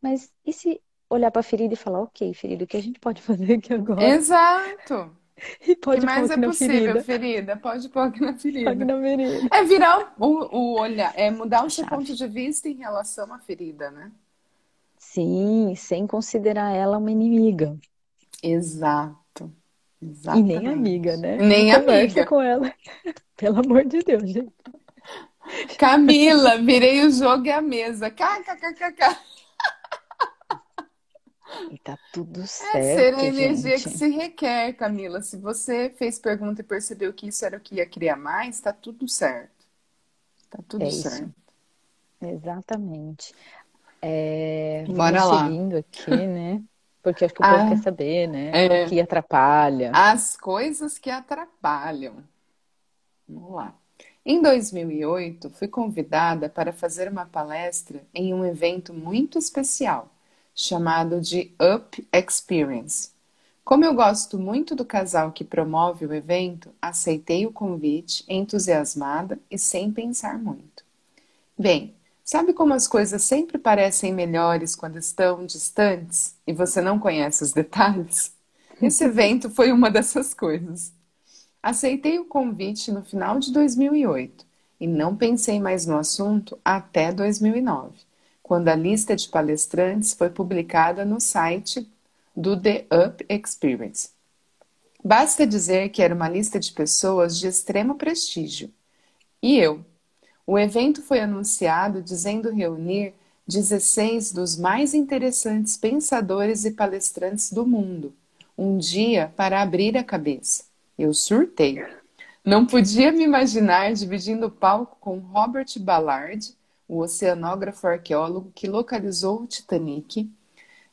Mas e se olhar para a ferida e falar, ok, ferida, o que a gente pode fazer aqui agora? Exato. E pode o que mais é possível, ferida. ferida. Pode pôr aqui na ferida. Pode na ferida. É virar o, o olhar, é mudar o seu ponto de vista em relação à ferida, né? Sim, sem considerar ela uma inimiga. Exato. Exatamente. E nem amiga, né? Nem amiga. com ela. Pelo amor de Deus, gente. Camila, virei o jogo e a mesa. KKKKK. E tá tudo certo. É ser a energia gente. que se requer, Camila. Se você fez pergunta e percebeu que isso era o que ia criar mais, tá tudo certo. Tá tudo é certo. Isso. Exatamente. É, Bora lá. seguindo aqui, né? Porque acho que o povo ah, quer saber, né? É, o que atrapalha. As coisas que atrapalham. Vamos lá. Em 2008, fui convidada para fazer uma palestra em um evento muito especial chamado de Up Experience. Como eu gosto muito do casal que promove o evento, aceitei o convite, entusiasmada e sem pensar muito. Bem, sabe como as coisas sempre parecem melhores quando estão distantes e você não conhece os detalhes? Esse evento foi uma dessas coisas. Aceitei o convite no final de 2008 e não pensei mais no assunto até 2009 quando a lista de palestrantes foi publicada no site do The Up Experience. Basta dizer que era uma lista de pessoas de extremo prestígio. E eu. O evento foi anunciado dizendo reunir 16 dos mais interessantes pensadores e palestrantes do mundo. Um dia para abrir a cabeça. Eu surtei. Não podia me imaginar dividindo o palco com Robert Ballard, o oceanógrafo arqueólogo que localizou o Titanic,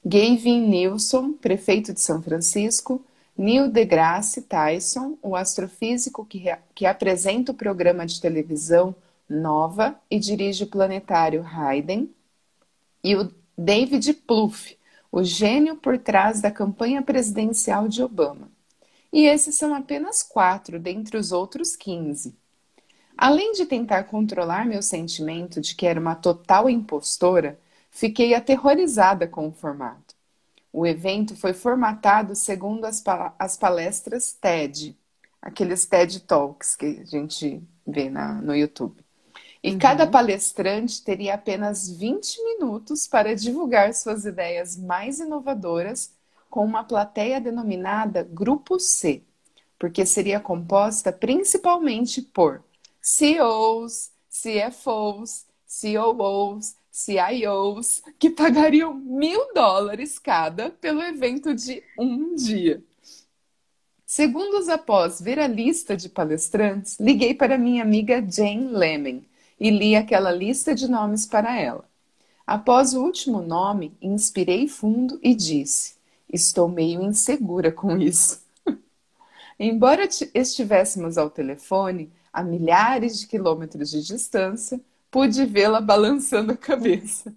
Gavin Nilsson, prefeito de São Francisco, Neil deGrasse Tyson, o astrofísico que, que apresenta o programa de televisão Nova e dirige o planetário Hayden, e o David Plouffe, o gênio por trás da campanha presidencial de Obama. E esses são apenas quatro dentre os outros 15. Além de tentar controlar meu sentimento de que era uma total impostora, fiquei aterrorizada com o formato. O evento foi formatado segundo as, as palestras TED, aqueles TED Talks que a gente vê na, no YouTube. E uhum. cada palestrante teria apenas 20 minutos para divulgar suas ideias mais inovadoras com uma plateia denominada Grupo C, porque seria composta principalmente por CEOs, CFOs, COOs, CIOs, que pagariam mil dólares cada pelo evento de um dia. Segundos após ver a lista de palestrantes, liguei para minha amiga Jane Lemmon e li aquela lista de nomes para ela. Após o último nome, inspirei fundo e disse: Estou meio insegura com isso. Embora estivéssemos ao telefone, a milhares de quilômetros de distância, pude vê-la balançando a cabeça.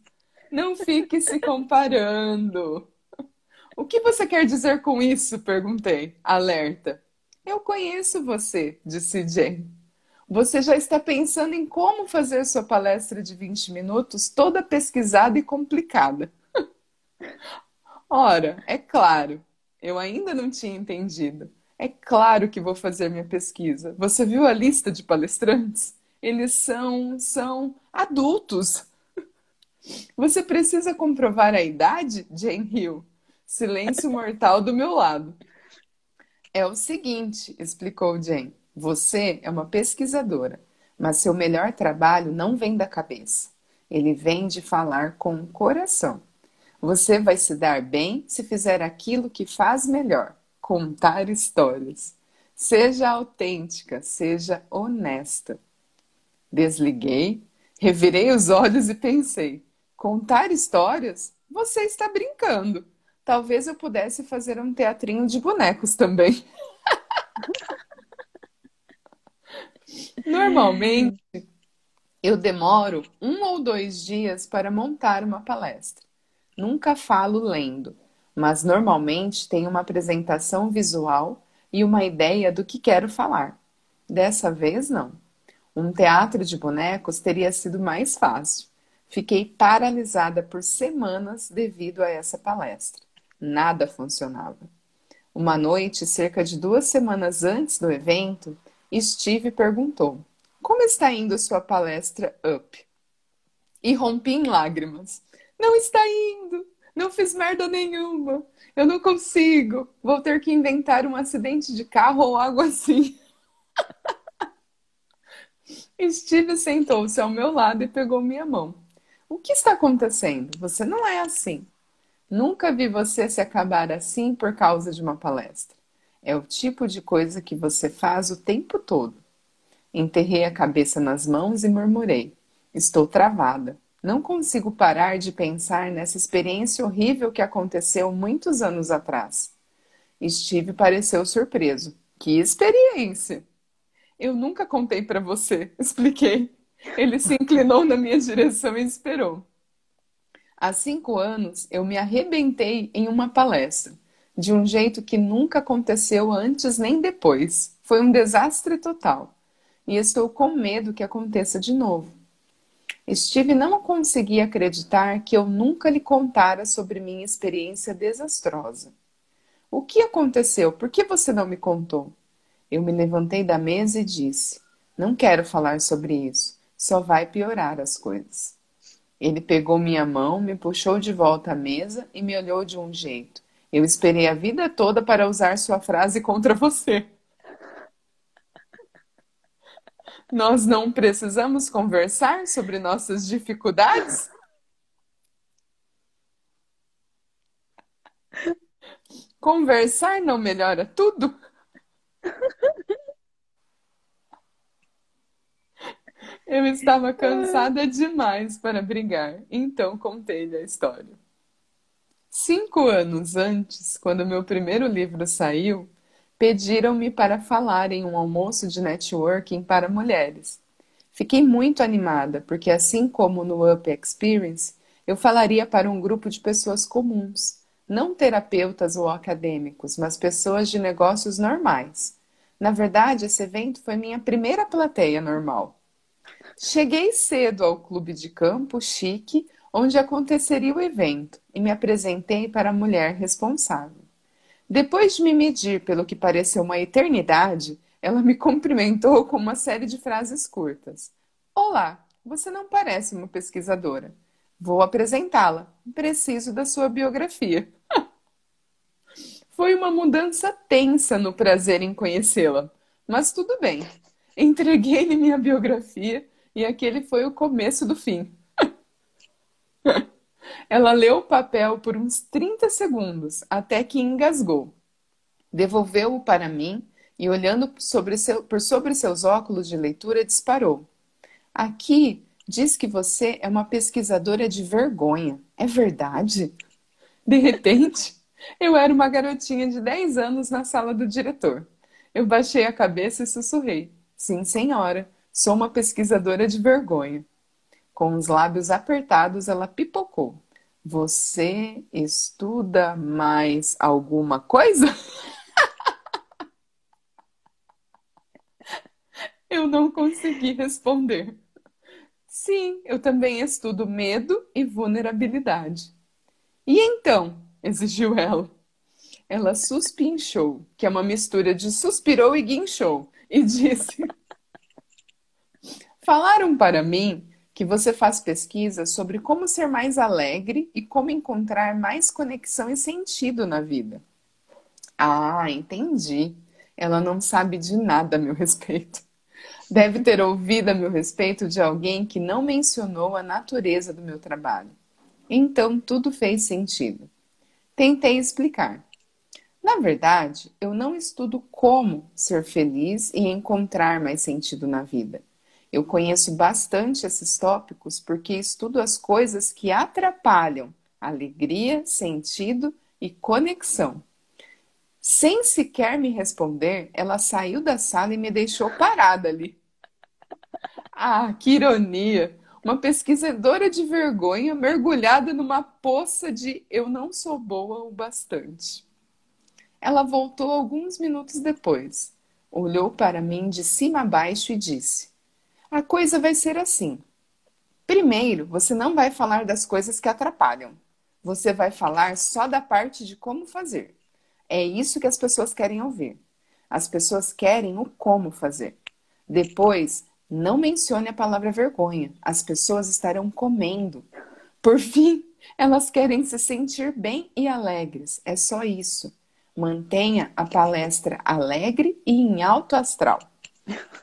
Não fique se comparando. O que você quer dizer com isso? perguntei, alerta. Eu conheço você, disse Jane. Você já está pensando em como fazer sua palestra de 20 minutos toda pesquisada e complicada. Ora, é claro, eu ainda não tinha entendido. É claro que vou fazer minha pesquisa. Você viu a lista de palestrantes? Eles são são adultos. Você precisa comprovar a idade, Jane Hill? Silêncio mortal do meu lado. É o seguinte, explicou Jane. Você é uma pesquisadora, mas seu melhor trabalho não vem da cabeça. Ele vem de falar com o coração. Você vai se dar bem se fizer aquilo que faz melhor contar histórias. Seja autêntica, seja honesta. Desliguei, revirei os olhos e pensei: Contar histórias? Você está brincando. Talvez eu pudesse fazer um teatrinho de bonecos também. Normalmente, eu demoro um ou dois dias para montar uma palestra. Nunca falo lendo, mas normalmente tenho uma apresentação visual e uma ideia do que quero falar. Dessa vez, não. Um teatro de bonecos teria sido mais fácil. Fiquei paralisada por semanas devido a essa palestra. Nada funcionava. Uma noite, cerca de duas semanas antes do evento, Steve perguntou: Como está indo sua palestra Up? E rompi em lágrimas. Não está indo! Não fiz merda nenhuma! Eu não consigo! Vou ter que inventar um acidente de carro ou algo assim. Steve sentou-se ao meu lado e pegou minha mão. O que está acontecendo? Você não é assim. Nunca vi você se acabar assim por causa de uma palestra. É o tipo de coisa que você faz o tempo todo. Enterrei a cabeça nas mãos e murmurei: Estou travada. Não consigo parar de pensar nessa experiência horrível que aconteceu muitos anos atrás. Steve pareceu surpreso. Que experiência! Eu nunca contei para você, expliquei. Ele se inclinou na minha direção e esperou. Há cinco anos, eu me arrebentei em uma palestra, de um jeito que nunca aconteceu antes nem depois. Foi um desastre total. E estou com medo que aconteça de novo. Steve não conseguia acreditar que eu nunca lhe contara sobre minha experiência desastrosa. O que aconteceu? Por que você não me contou? Eu me levantei da mesa e disse: Não quero falar sobre isso. Só vai piorar as coisas. Ele pegou minha mão, me puxou de volta à mesa e me olhou de um jeito. Eu esperei a vida toda para usar sua frase contra você. Nós não precisamos conversar sobre nossas dificuldades? Conversar não melhora tudo? Eu estava cansada demais para brigar, então contei-lhe a história. Cinco anos antes, quando meu primeiro livro saiu, pediram-me para falar em um almoço de networking para mulheres. Fiquei muito animada, porque assim como no Up Experience, eu falaria para um grupo de pessoas comuns, não terapeutas ou acadêmicos, mas pessoas de negócios normais. Na verdade, esse evento foi minha primeira plateia normal. Cheguei cedo ao clube de campo chique, onde aconteceria o evento, e me apresentei para a mulher responsável. Depois de me medir pelo que pareceu uma eternidade, ela me cumprimentou com uma série de frases curtas. Olá, você não parece uma pesquisadora. Vou apresentá-la. Preciso da sua biografia. Foi uma mudança tensa no prazer em conhecê-la, mas tudo bem. Entreguei-lhe minha biografia e aquele foi o começo do fim. Ela leu o papel por uns 30 segundos, até que engasgou. Devolveu-o para mim e, olhando sobre seu, por sobre seus óculos de leitura, disparou. Aqui diz que você é uma pesquisadora de vergonha. É verdade? De repente, eu era uma garotinha de 10 anos na sala do diretor. Eu baixei a cabeça e sussurrei: Sim, senhora, sou uma pesquisadora de vergonha. Com os lábios apertados, ela pipocou: Você estuda mais alguma coisa? eu não consegui responder. Sim, eu também estudo medo e vulnerabilidade. E então? exigiu ela. Ela suspinchou, que é uma mistura de suspirou e guinchou, e disse: Falaram para mim que você faz pesquisa sobre como ser mais alegre e como encontrar mais conexão e sentido na vida. Ah, entendi. Ela não sabe de nada a meu respeito. Deve ter ouvido a meu respeito de alguém que não mencionou a natureza do meu trabalho. Então tudo fez sentido. Tentei explicar. Na verdade, eu não estudo como ser feliz e encontrar mais sentido na vida. Eu conheço bastante esses tópicos porque estudo as coisas que atrapalham alegria, sentido e conexão. Sem sequer me responder, ela saiu da sala e me deixou parada ali. Ah, que ironia! Uma pesquisadora de vergonha mergulhada numa poça de eu não sou boa o bastante. Ela voltou alguns minutos depois, olhou para mim de cima a baixo e disse: A coisa vai ser assim. Primeiro, você não vai falar das coisas que atrapalham. Você vai falar só da parte de como fazer. É isso que as pessoas querem ouvir. As pessoas querem o como fazer. Depois, não mencione a palavra vergonha. As pessoas estarão comendo. Por fim, elas querem se sentir bem e alegres. É só isso. Mantenha a palestra alegre e em alto astral.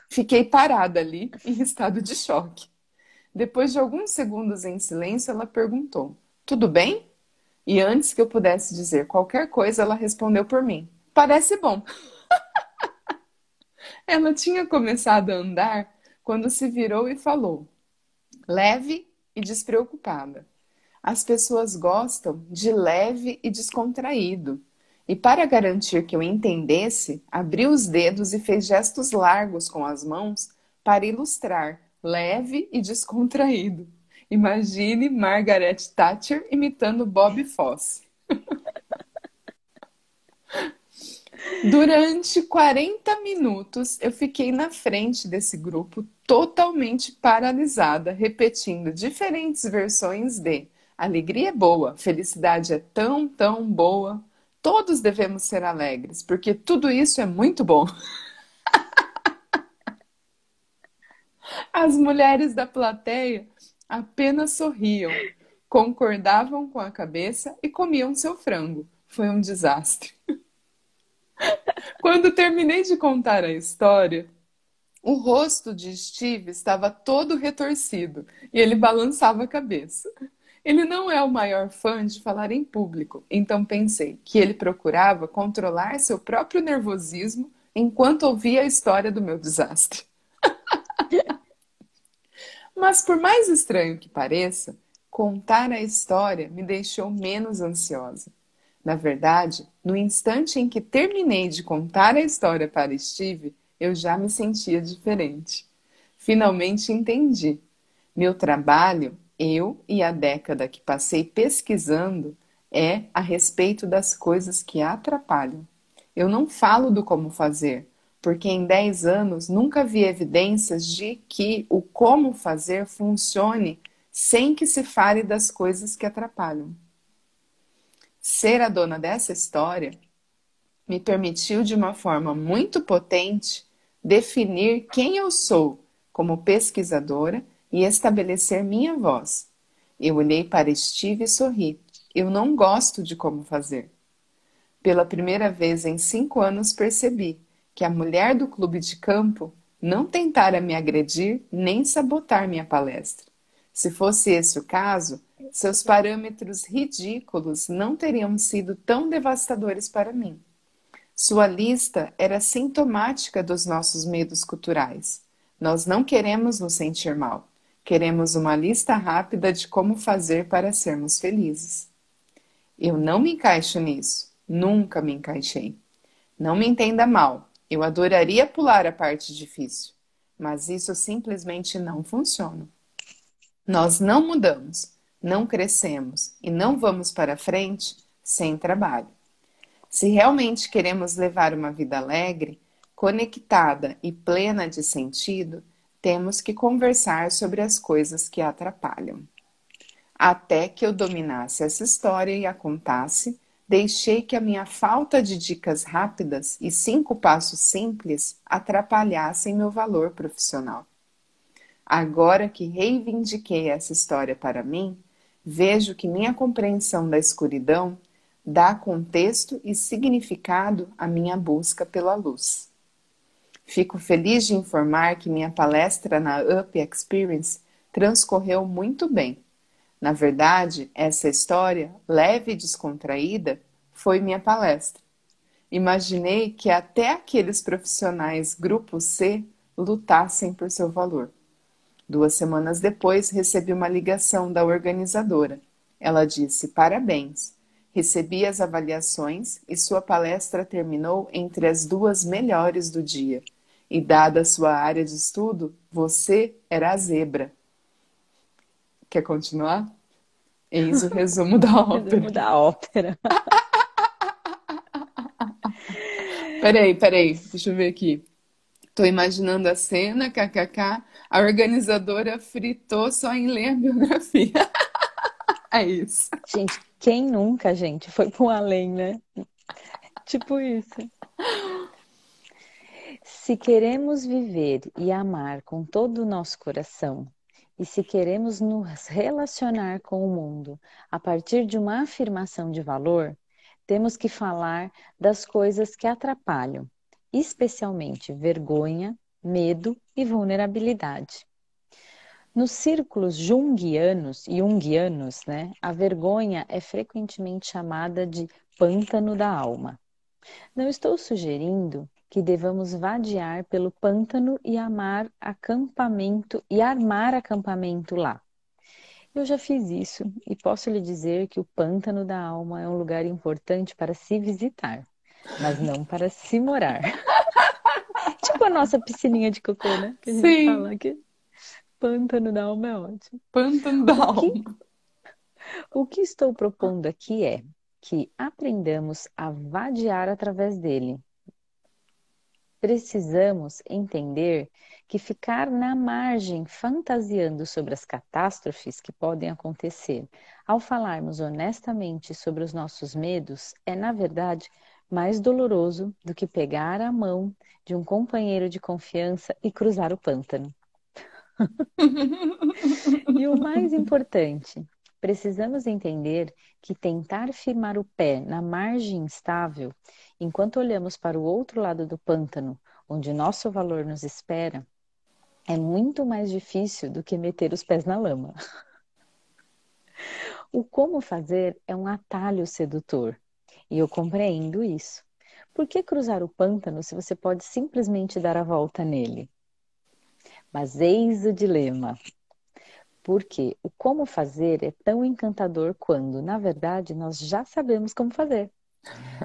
Fiquei parada ali, em estado de choque. Depois de alguns segundos em silêncio, ela perguntou: Tudo bem? E antes que eu pudesse dizer qualquer coisa, ela respondeu por mim: Parece bom. ela tinha começado a andar quando se virou e falou, leve e despreocupada. As pessoas gostam de leve e descontraído. E para garantir que eu entendesse, abriu os dedos e fez gestos largos com as mãos para ilustrar leve e descontraído. Imagine Margaret Thatcher imitando Bob Fosse. Durante 40 minutos eu fiquei na frente desse grupo totalmente paralisada, repetindo diferentes versões de alegria é boa, felicidade é tão, tão boa, Todos devemos ser alegres, porque tudo isso é muito bom. As mulheres da plateia apenas sorriam, concordavam com a cabeça e comiam seu frango. Foi um desastre. Quando terminei de contar a história, o rosto de Steve estava todo retorcido e ele balançava a cabeça. Ele não é o maior fã de falar em público, então pensei que ele procurava controlar seu próprio nervosismo enquanto ouvia a história do meu desastre. Mas por mais estranho que pareça, contar a história me deixou menos ansiosa. Na verdade, no instante em que terminei de contar a história para Steve, eu já me sentia diferente. Finalmente entendi. Meu trabalho eu e a década que passei pesquisando é a respeito das coisas que atrapalham. Eu não falo do como fazer, porque em 10 anos nunca vi evidências de que o como fazer funcione sem que se fale das coisas que atrapalham. Ser a dona dessa história me permitiu, de uma forma muito potente, definir quem eu sou como pesquisadora e estabelecer minha voz. Eu olhei para Steve e sorri. Eu não gosto de como fazer. Pela primeira vez em cinco anos percebi que a mulher do clube de campo não tentara me agredir nem sabotar minha palestra. Se fosse esse o caso, seus parâmetros ridículos não teriam sido tão devastadores para mim. Sua lista era sintomática dos nossos medos culturais. Nós não queremos nos sentir mal. Queremos uma lista rápida de como fazer para sermos felizes. Eu não me encaixo nisso. Nunca me encaixei. Não me entenda mal. Eu adoraria pular a parte difícil, mas isso simplesmente não funciona. Nós não mudamos, não crescemos e não vamos para frente sem trabalho. Se realmente queremos levar uma vida alegre, conectada e plena de sentido, temos que conversar sobre as coisas que atrapalham. Até que eu dominasse essa história e a contasse, deixei que a minha falta de dicas rápidas e cinco passos simples atrapalhassem meu valor profissional. Agora que reivindiquei essa história para mim, vejo que minha compreensão da escuridão dá contexto e significado à minha busca pela luz. Fico feliz de informar que minha palestra na Up Experience transcorreu muito bem. Na verdade, essa história, leve e descontraída, foi minha palestra. Imaginei que até aqueles profissionais grupo C lutassem por seu valor. Duas semanas depois, recebi uma ligação da organizadora. Ela disse: Parabéns, recebi as avaliações e sua palestra terminou entre as duas melhores do dia. E, dada a sua área de estudo, você era a zebra. Quer continuar? Eis o resumo da ópera. resumo da ópera. peraí, peraí, deixa eu ver aqui. Tô imaginando a cena, kkk. A organizadora fritou só em ler a biografia. é isso. Gente, quem nunca, gente, foi pro além, né? tipo isso. Se queremos viver e amar com todo o nosso coração, e se queremos nos relacionar com o mundo a partir de uma afirmação de valor, temos que falar das coisas que atrapalham especialmente vergonha, medo e vulnerabilidade. Nos círculos junguianos e junguianos, né, a vergonha é frequentemente chamada de pântano da alma. Não estou sugerindo que devamos vadiar pelo pântano e amar acampamento e armar acampamento lá. Eu já fiz isso e posso lhe dizer que o pântano da alma é um lugar importante para se visitar mas não para se morar. tipo a nossa piscininha de cocô, né? Que a gente Sim. fala aqui. Pântano da alma é ótimo. Pântano da alma. O que, o que estou propondo aqui é que aprendamos a vadiar através dele. Precisamos entender que ficar na margem fantasiando sobre as catástrofes que podem acontecer ao falarmos honestamente sobre os nossos medos é, na verdade, mais doloroso do que pegar a mão de um companheiro de confiança e cruzar o pântano. e o mais importante, precisamos entender que tentar firmar o pé na margem instável, enquanto olhamos para o outro lado do pântano, onde nosso valor nos espera, é muito mais difícil do que meter os pés na lama. O como fazer é um atalho sedutor e eu compreendo isso. Por que cruzar o pântano se você pode simplesmente dar a volta nele? Mas eis o dilema. Porque o como fazer é tão encantador quando, na verdade, nós já sabemos como fazer.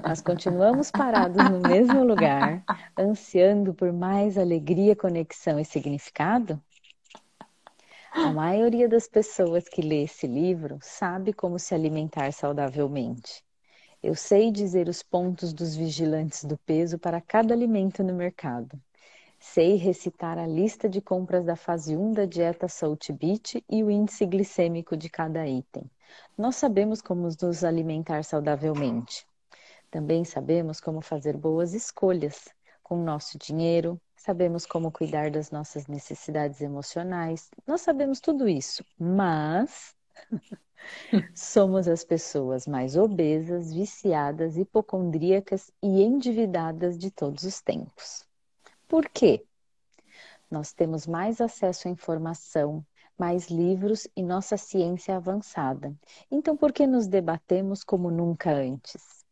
Nós continuamos parados no mesmo lugar, ansiando por mais alegria, conexão e significado? A maioria das pessoas que lê esse livro sabe como se alimentar saudavelmente. Eu sei dizer os pontos dos vigilantes do peso para cada alimento no mercado. Sei recitar a lista de compras da fase 1 da dieta Salt Beach e o índice glicêmico de cada item. Nós sabemos como nos alimentar saudavelmente. Também sabemos como fazer boas escolhas com nosso dinheiro, sabemos como cuidar das nossas necessidades emocionais. Nós sabemos tudo isso, mas Somos as pessoas mais obesas, viciadas, hipocondríacas e endividadas de todos os tempos. Por quê? Nós temos mais acesso à informação, mais livros e nossa ciência avançada. Então, por que nos debatemos como nunca antes?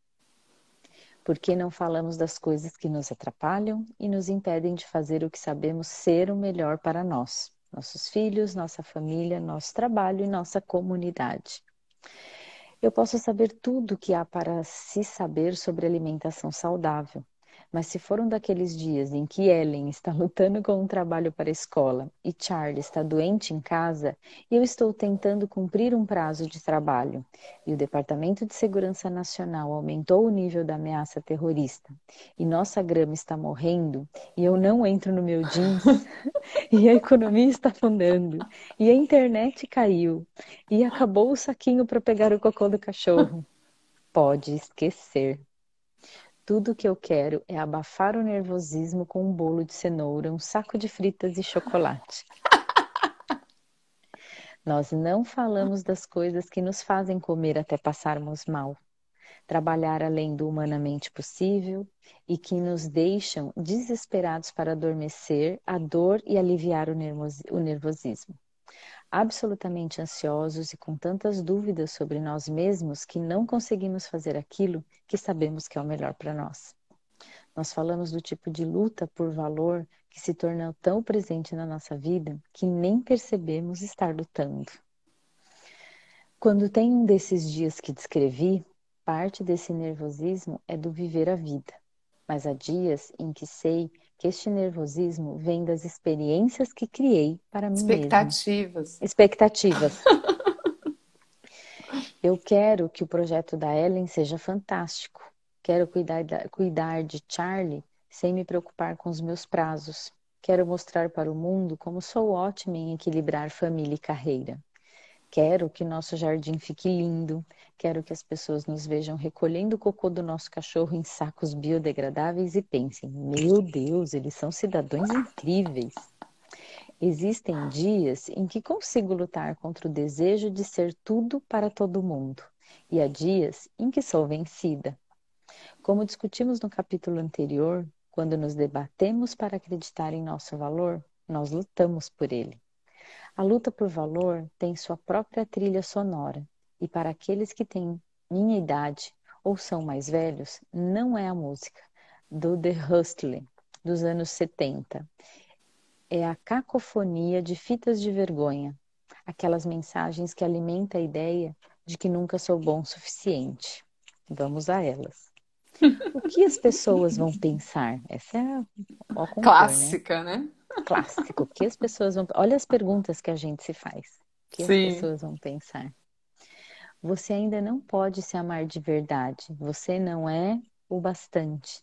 Por que não falamos das coisas que nos atrapalham e nos impedem de fazer o que sabemos ser o melhor para nós? nossos filhos, nossa família, nosso trabalho e nossa comunidade. Eu posso saber tudo o que há para se saber sobre alimentação saudável, mas se for um daqueles dias em que Ellen está lutando com um trabalho para a escola e Charlie está doente em casa eu estou tentando cumprir um prazo de trabalho e o Departamento de Segurança Nacional aumentou o nível da ameaça terrorista e nossa grama está morrendo e eu não entro no meu jeans e a economia está afundando e a internet caiu e acabou o saquinho para pegar o cocô do cachorro. Pode esquecer. Tudo que eu quero é abafar o nervosismo com um bolo de cenoura, um saco de fritas e chocolate. Nós não falamos das coisas que nos fazem comer até passarmos mal, trabalhar além do humanamente possível e que nos deixam desesperados para adormecer a dor e aliviar o nervosismo absolutamente ansiosos e com tantas dúvidas sobre nós mesmos que não conseguimos fazer aquilo que sabemos que é o melhor para nós. Nós falamos do tipo de luta por valor que se torna tão presente na nossa vida que nem percebemos estar lutando. Quando tem um desses dias que descrevi, parte desse nervosismo é do viver a vida. Mas há dias em que sei que este nervosismo vem das experiências que criei para mim Expectativas. Mesma. Expectativas. Eu quero que o projeto da Ellen seja fantástico. Quero cuidar, cuidar de Charlie sem me preocupar com os meus prazos. Quero mostrar para o mundo como sou ótima em equilibrar família e carreira. Quero que nosso jardim fique lindo. Quero que as pessoas nos vejam recolhendo o cocô do nosso cachorro em sacos biodegradáveis e pensem: meu Deus, eles são cidadãos incríveis. Existem dias em que consigo lutar contra o desejo de ser tudo para todo mundo, e há dias em que sou vencida. Como discutimos no capítulo anterior, quando nos debatemos para acreditar em nosso valor, nós lutamos por ele. A luta por valor tem sua própria trilha sonora, e para aqueles que têm minha idade ou são mais velhos, não é a música do The Hustler dos anos 70. É a cacofonia de fitas de vergonha, aquelas mensagens que alimentam a ideia de que nunca sou bom o suficiente. Vamos a elas. O que as pessoas vão pensar? Essa é a concor, né? clássica, né? né? Clássico. Que as pessoas vão. Olha as perguntas que a gente se faz. Que Sim. as pessoas vão pensar? Você ainda não pode se amar de verdade. Você não é o bastante.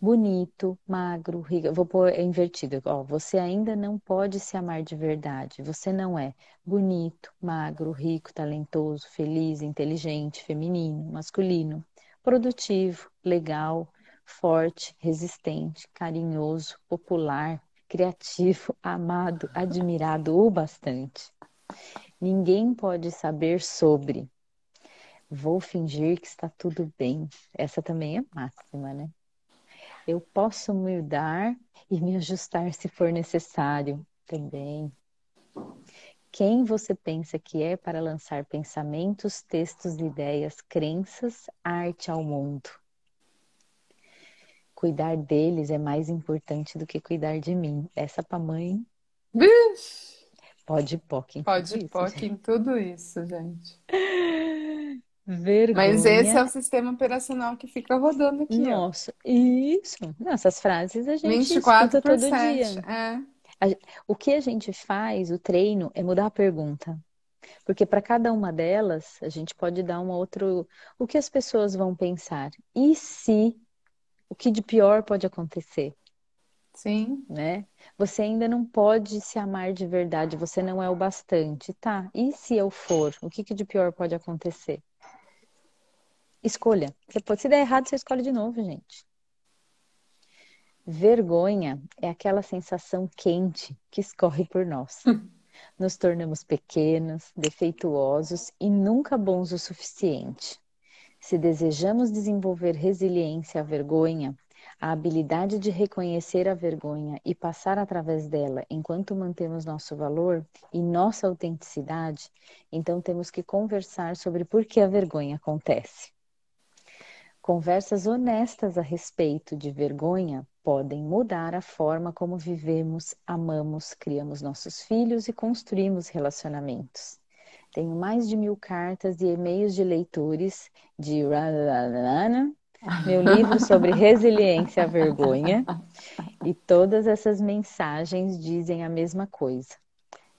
Bonito, magro, rico. Vou pôr invertido. Ó, você ainda não pode se amar de verdade. Você não é bonito, magro, rico, talentoso, feliz, inteligente, feminino, masculino produtivo, legal, forte, resistente, carinhoso, popular, criativo, amado, admirado o bastante. Ninguém pode saber sobre. Vou fingir que está tudo bem. Essa também é máxima, né? Eu posso mudar e me ajustar se for necessário também quem você pensa que é para lançar pensamentos, textos, ideias, crenças, arte ao mundo. Cuidar deles é mais importante do que cuidar de mim. Essa pra mãe. Pode POC em Pode tudo POC em tudo isso, gente. Vergonha. Mas esse é o sistema operacional que fica rodando aqui. Nossa, ó. isso. Essas frases a gente 24 escuta todo 7. dia. É. O que a gente faz, o treino, é mudar a pergunta. Porque para cada uma delas, a gente pode dar um outro. O que as pessoas vão pensar? E se o que de pior pode acontecer? Sim. Né? Você ainda não pode se amar de verdade, você não é o bastante. Tá, e se eu for? O que, que de pior pode acontecer? Escolha. Você pode, se der errado, você escolhe de novo, gente. Vergonha é aquela sensação quente que escorre por nós. Nos tornamos pequenos, defeituosos e nunca bons o suficiente. Se desejamos desenvolver resiliência à vergonha, a habilidade de reconhecer a vergonha e passar através dela enquanto mantemos nosso valor e nossa autenticidade, então temos que conversar sobre por que a vergonha acontece. Conversas honestas a respeito de vergonha podem mudar a forma como vivemos, amamos, criamos nossos filhos e construímos relacionamentos. Tenho mais de mil cartas e e-mails de leitores de meu livro sobre resiliência à vergonha, e todas essas mensagens dizem a mesma coisa.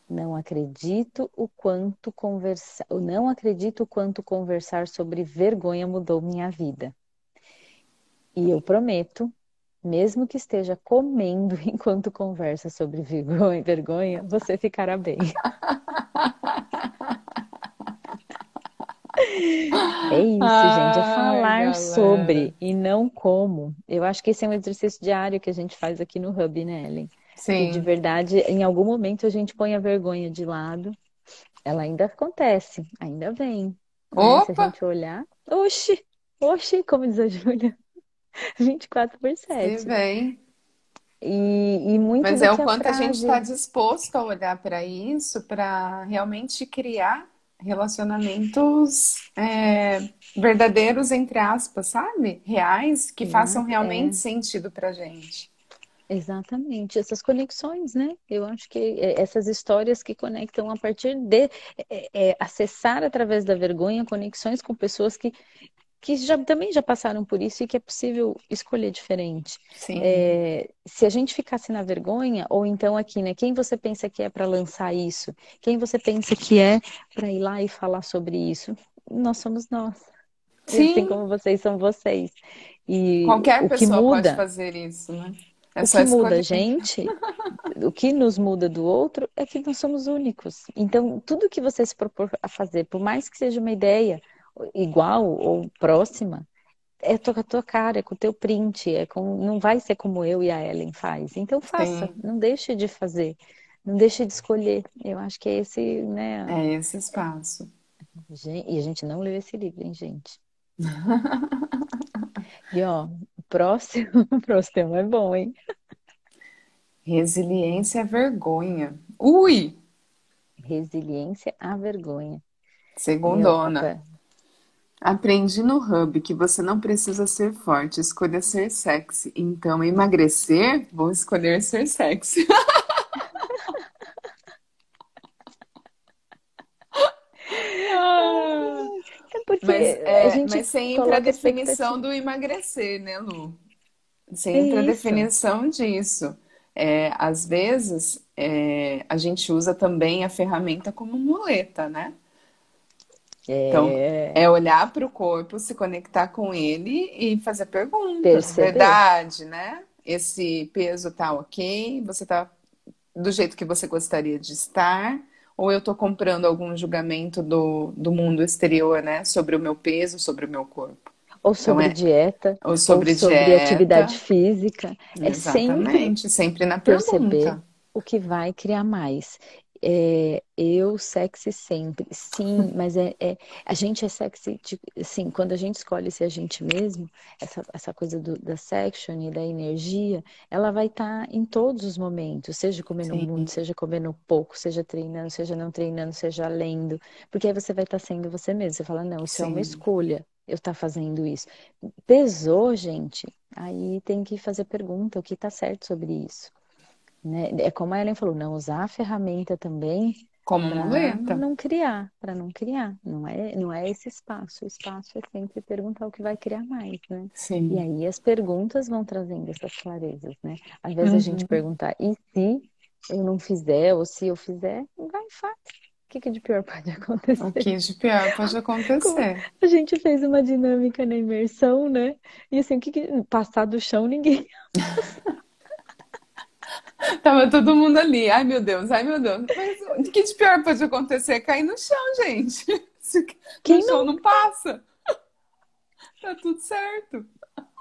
Não acredito o quanto conversar, não acredito o quanto conversar sobre vergonha mudou minha vida. E eu prometo mesmo que esteja comendo enquanto conversa sobre vergonha, vergonha você ficará bem. É isso, Ai, gente. É falar galera. sobre e não como. Eu acho que esse é um exercício diário que a gente faz aqui no Hub, né, Ellen? Sim. E de verdade, em algum momento a gente põe a vergonha de lado. Ela ainda acontece, ainda vem. Né? Se a gente olhar, oxi, oxi, como diz a Júlia. 24 por 7. Se vem. E, e muito Mas é o quanto a, frase... a gente está disposto a olhar para isso, para realmente criar relacionamentos é, verdadeiros, entre aspas, sabe? Reais, que façam realmente é. sentido pra gente. Exatamente, essas conexões, né? Eu acho que é, essas histórias que conectam a partir de é, é, acessar através da vergonha conexões com pessoas que, que já, também já passaram por isso e que é possível escolher diferente. É, se a gente ficasse na vergonha, ou então aqui, né? Quem você pensa que é para lançar isso? Quem você pensa que é para ir lá e falar sobre isso? Nós somos nós. Sim. Assim como vocês são vocês. E Qualquer pessoa muda, pode fazer isso, né? É o que muda a gente, o que nos muda do outro é que nós somos únicos. Então, tudo que você se propor a fazer, por mais que seja uma ideia igual ou próxima, é com a tua cara, é com o teu print, é com, não vai ser como eu e a Ellen faz. Então faça, Sim. não deixe de fazer, não deixe de escolher. Eu acho que é esse, né? É esse espaço. E a gente não leu esse livro, hein, gente? e ó, próximo, próximo é bom, hein? Resiliência à vergonha. Ui! Resiliência à vergonha. Segundona. Aprendi no Hub que você não precisa ser forte, escolha ser sexy. Então, emagrecer, vou escolher ser sexy. Porque mas, é, a gente mas sem entra a definição do emagrecer, né, Lu? Sem entra a definição disso. É, às vezes, é, a gente usa também a ferramenta como muleta, né? É... Então, é olhar para o corpo, se conectar com ele e fazer perguntas. Perceber. Verdade, né? Esse peso tá ok? Você tá do jeito que você gostaria de estar? ou eu estou comprando algum julgamento do, do mundo exterior, né? Sobre o meu peso, sobre o meu corpo. Ou sobre então, é... dieta, ou sobre, ou sobre dieta. atividade física. Exatamente, é sempre, sempre na pergunta. perceber o que vai criar mais é, eu sexy sempre, sim, mas é, é, a gente é sexy, tipo, assim, quando a gente escolhe ser a gente mesmo, essa, essa coisa do, da section e da energia, ela vai estar tá em todos os momentos, seja comendo sim. muito, seja comendo pouco, seja treinando, seja não treinando, seja lendo, porque aí você vai estar tá sendo você mesmo, você fala, não, isso sim. é uma escolha, eu estar tá fazendo isso. Pesou, gente, aí tem que fazer pergunta, o que está certo sobre isso. Né? É como a Ellen falou, não usar a ferramenta também como muleta. não criar, para não criar. Não é, não é esse espaço. O espaço é sempre perguntar o que vai criar mais, né? Sim. E aí as perguntas vão trazendo essas clarezas, né? Às vezes uhum. a gente uhum. perguntar, e se eu não fizer, ou se eu fizer, vai e faz. O que, que de pior pode acontecer? O que de pior pode acontecer? A gente fez uma dinâmica na imersão, né? E assim, o que, que passar do chão ninguém. Tava todo mundo ali. Ai, meu Deus, ai, meu Deus. Mas o que de pior pode acontecer? Cair no chão, gente. Se Quem no chão não... não passa. Tá tudo certo.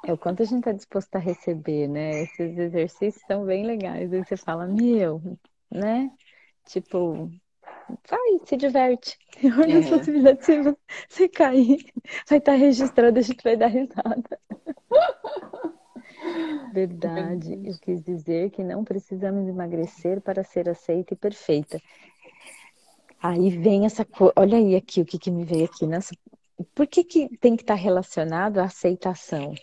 É o quanto a gente tá disposto a receber, né? Esses exercícios são bem legais. Aí você fala, meu, né? Tipo, vai, se diverte. Olha é. as possibilidades de você cair. Vai estar tá registrado, a gente vai dar risada. Verdade. Eu quis dizer que não precisamos emagrecer para ser aceita e perfeita. Aí vem essa coisa. Olha aí aqui o que, que me veio aqui. Nossa, por que, que tem que estar relacionado à aceitação?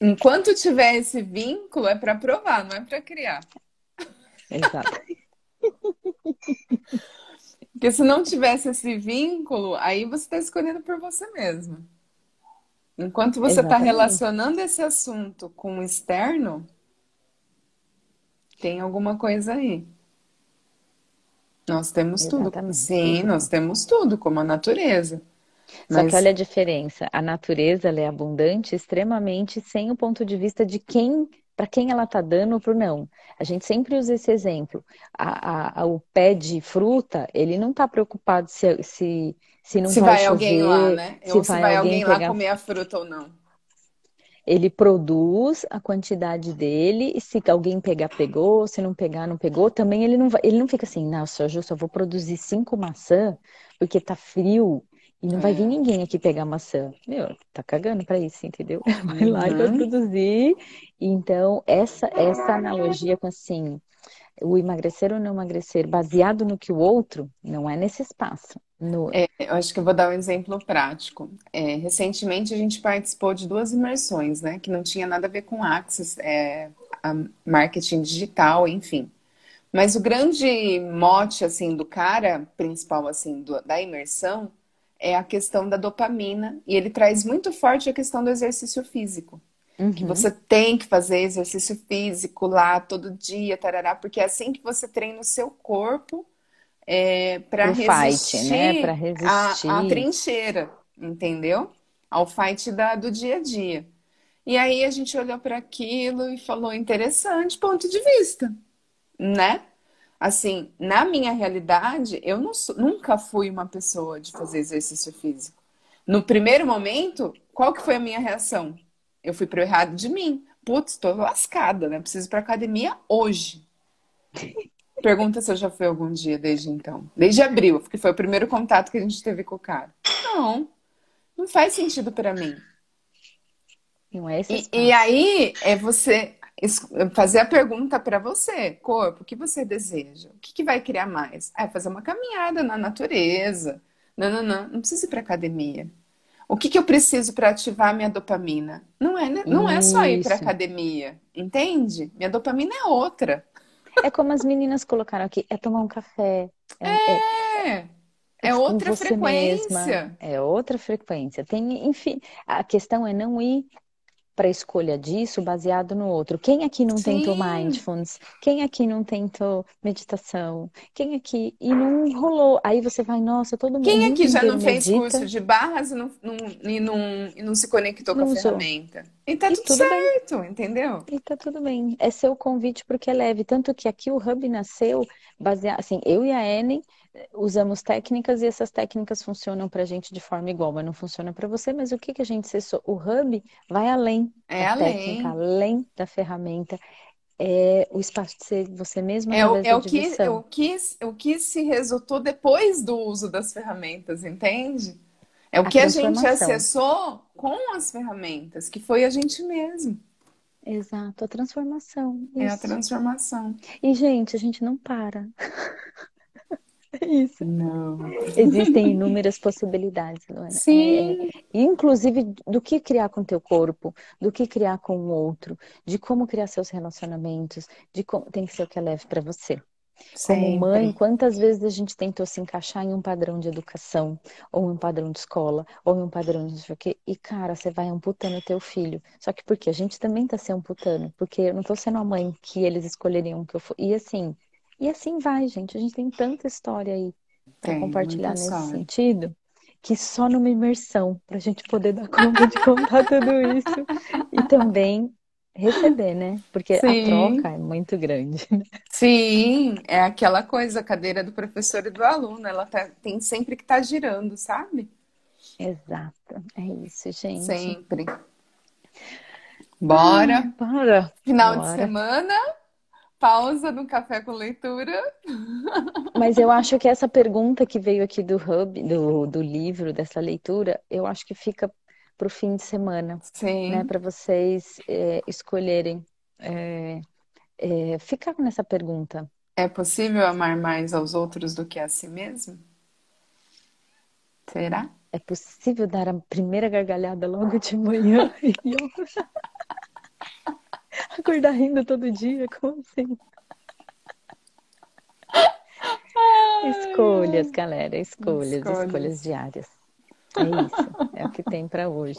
Enquanto tiver esse vínculo, é para provar, não é para criar. Exato. Porque se não tivesse esse vínculo, aí você está escolhendo por você mesmo. Enquanto você está relacionando esse assunto com o externo, tem alguma coisa aí. Nós temos Exatamente. tudo. Sim, nós temos tudo, como a natureza. Só Mas... que olha a diferença. A natureza é abundante extremamente sem o ponto de vista de quem, para quem ela está dando ou para não. A gente sempre usa esse exemplo. A, a, a, o pé de fruta, ele não está preocupado se, se se não se vai, vai chover, alguém lá, né? Se ou se vai, vai alguém, alguém lá comer a fruta ou não. Ele produz a quantidade dele, e se alguém pegar, pegou, se não pegar, não pegou. Também ele não vai, ele não fica assim, nossa, eu só vou produzir cinco maçã porque tá frio e não é. vai vir ninguém aqui pegar maçã. Meu, tá cagando para isso, entendeu? Vai lá e vai uhum. produzir. Então, essa, essa analogia com assim, o emagrecer ou não emagrecer, baseado no que o outro, não é nesse espaço No... É, eu acho que eu vou dar um exemplo prático. É, recentemente a gente participou de duas imersões, né? Que não tinha nada a ver com Access, é, marketing digital, enfim. Mas o grande mote, assim, do cara principal, assim, do, da imersão é a questão da dopamina. E ele traz muito forte a questão do exercício físico. Uhum. Que você tem que fazer exercício físico lá todo dia, tarará, porque é assim que você treina o seu corpo é, para resistir, fight, né? Pra resistir. A, a trincheira, entendeu? Ao fight da, do dia a dia. E aí a gente olhou para aquilo e falou interessante ponto de vista, né? Assim, na minha realidade, eu não, nunca fui uma pessoa de fazer exercício físico. No primeiro momento, qual que foi a minha reação? Eu fui pro errado de mim. Putz, tô lascada, né? Preciso ir pra academia hoje. Pergunta se eu já fui algum dia desde então. Desde abril, que foi o primeiro contato que a gente teve com o cara. Não, não faz sentido para mim. Não é esse e, e aí é você fazer a pergunta para você, corpo, o que você deseja? O que, que vai criar mais? Ah, é fazer uma caminhada na natureza. Não, não, não, não precisa ir para academia. O que, que eu preciso para ativar minha dopamina? Não é, né? não é só ir para academia, entende? Minha dopamina é outra. É como as meninas colocaram aqui, é tomar um café. É, é, é, é outra frequência. Mesma, é outra frequência. Tem, enfim, a questão é não ir para a escolha disso baseado no outro. Quem aqui não Sim. tentou mindfulness? Quem aqui não tentou meditação? Quem aqui e não rolou? Aí você vai, nossa, todo mundo. Quem aqui já não fez medita. curso de barras e não, não, e não, e não se conectou não com a usou. ferramenta? E tá e tudo, tudo, certo, bem. entendeu? E tá tudo bem. É seu convite porque é leve. Tanto que aqui o Hub nasceu baseado, assim, eu e a Ellen usamos técnicas e essas técnicas funcionam para a gente de forma igual, mas não funciona para você. Mas o que, que a gente acessou? O Hub vai além é da além. técnica, além da ferramenta. É o espaço de ser você mesmo é, o, é o que o que o que se resultou depois do uso das ferramentas, entende? É o a que a gente acessou com as ferramentas, que foi a gente mesmo. Exato, a transformação. Isso. É a transformação. E, gente, a gente não para. Isso. Não. Existem inúmeras possibilidades, Luana. Sim. É, inclusive do que criar com teu corpo, do que criar com o outro, de como criar seus relacionamentos, de como tem que ser o que é leve para você. Como Sempre. mãe, quantas vezes a gente tentou se encaixar em um padrão de educação, ou em um padrão de escola, ou em um padrão de não sei o quê, e cara, você vai amputando teu filho. Só que porque a gente também tá se amputando, porque eu não tô sendo a mãe que eles escolheriam que eu for. E assim, e assim vai, gente. A gente tem tanta história aí para compartilhar nesse história. sentido que só numa imersão para a gente poder dar conta de contar tudo isso e também receber, né? Porque Sim. a troca é muito grande. Sim, é aquela coisa, a cadeira do professor e do aluno, ela tá, tem sempre que estar tá girando, sabe? Exato, é isso, gente. Sempre. Bora. Ah, bora. Final bora. de semana pausa no café com leitura. Mas eu acho que essa pergunta que veio aqui do hub, do, do livro, dessa leitura, eu acho que fica para o fim de semana. Sim. Né, para vocês é, escolherem. É, é, ficar nessa pergunta. É possível amar mais aos outros do que a si mesmo? Será? É possível dar a primeira gargalhada logo de manhã e eu... Acordar rindo todo dia, como assim? Escolhas, galera, escolhas, escolhas, escolhas diárias. É isso, é o que tem para hoje.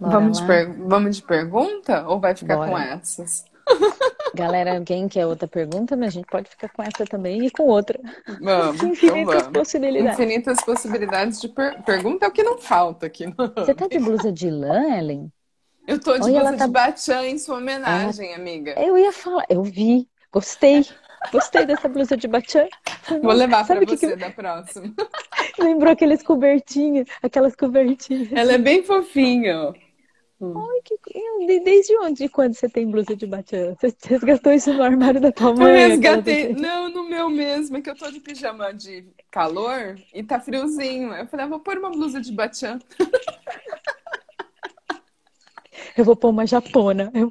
vamos de, vamos de pergunta ou vai ficar Bora. com essas? Galera, alguém quer outra pergunta, mas a gente pode ficar com essa também e com outra. Vamos, Infinitas vamos. possibilidades. Infinitas possibilidades de per... pergunta é o que não falta aqui. Você tá de blusa de lã, Ellen? Eu tô de Olha, blusa tá... de batiã em sua homenagem, ela... amiga. Eu ia falar, eu vi, gostei. Gostei dessa blusa de batiã. Vou levar Sabe pra você que... da próxima. Lembrou aqueles cobertinhos, aquelas cobertinhas. Ela é bem fofinha, ó. Ai, que... Desde onde e quando você tem blusa de batiã? Você resgatou isso no armário da tua mãe? Eu resgatei. Não, no meu mesmo, é que eu tô de pijama de calor e tá friozinho. Eu falei, ah, vou pôr uma blusa de batiã. Eu vou pôr uma japona. Eu...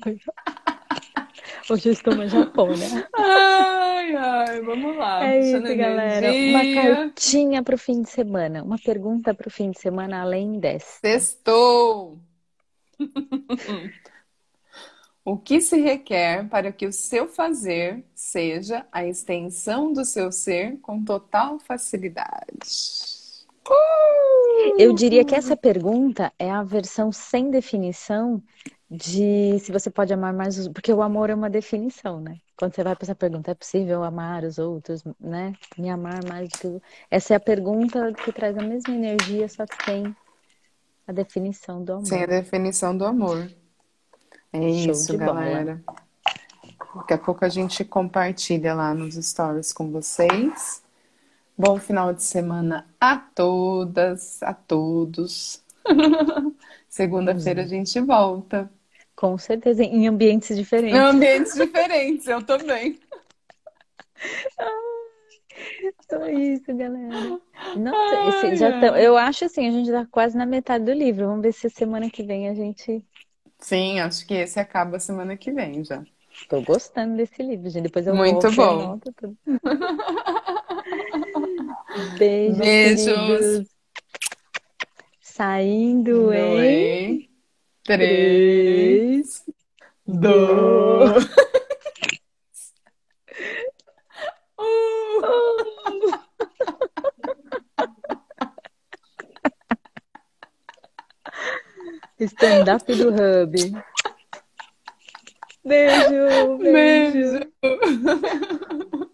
Hoje eu estou uma japona. Ai, Ai, ai, vamos lá. É isso, galera. Uma cartinha para o fim de semana. Uma pergunta para o fim de semana além dessa. Sextou! o que se requer para que o seu fazer seja a extensão do seu ser com total facilidade? Eu diria que essa pergunta é a versão sem definição de se você pode amar mais os... Porque o amor é uma definição, né? Quando você vai para essa pergunta, é possível amar os outros, né? Me amar mais do que... Essa é a pergunta que traz a mesma energia, só que tem a definição do amor. Sem a definição do amor. É Show isso, galera. Bola. Daqui a pouco a gente compartilha lá nos stories com vocês. Bom final de semana a todas, a todos. Segunda-feira a gente volta. Com certeza, em ambientes diferentes. Em ambientes diferentes, eu também. Só isso, galera. Nossa, ai, já tá, eu acho assim, a gente tá quase na metade do livro. Vamos ver se semana que vem a gente. Sim, acho que esse acaba semana que vem já. Tô gostando desse livro, gente. Depois eu Muito vou bom. Beijos. Beijos. Saindo em. Três, dois. Stand-up do Hub. Beijo, beijo. beijo.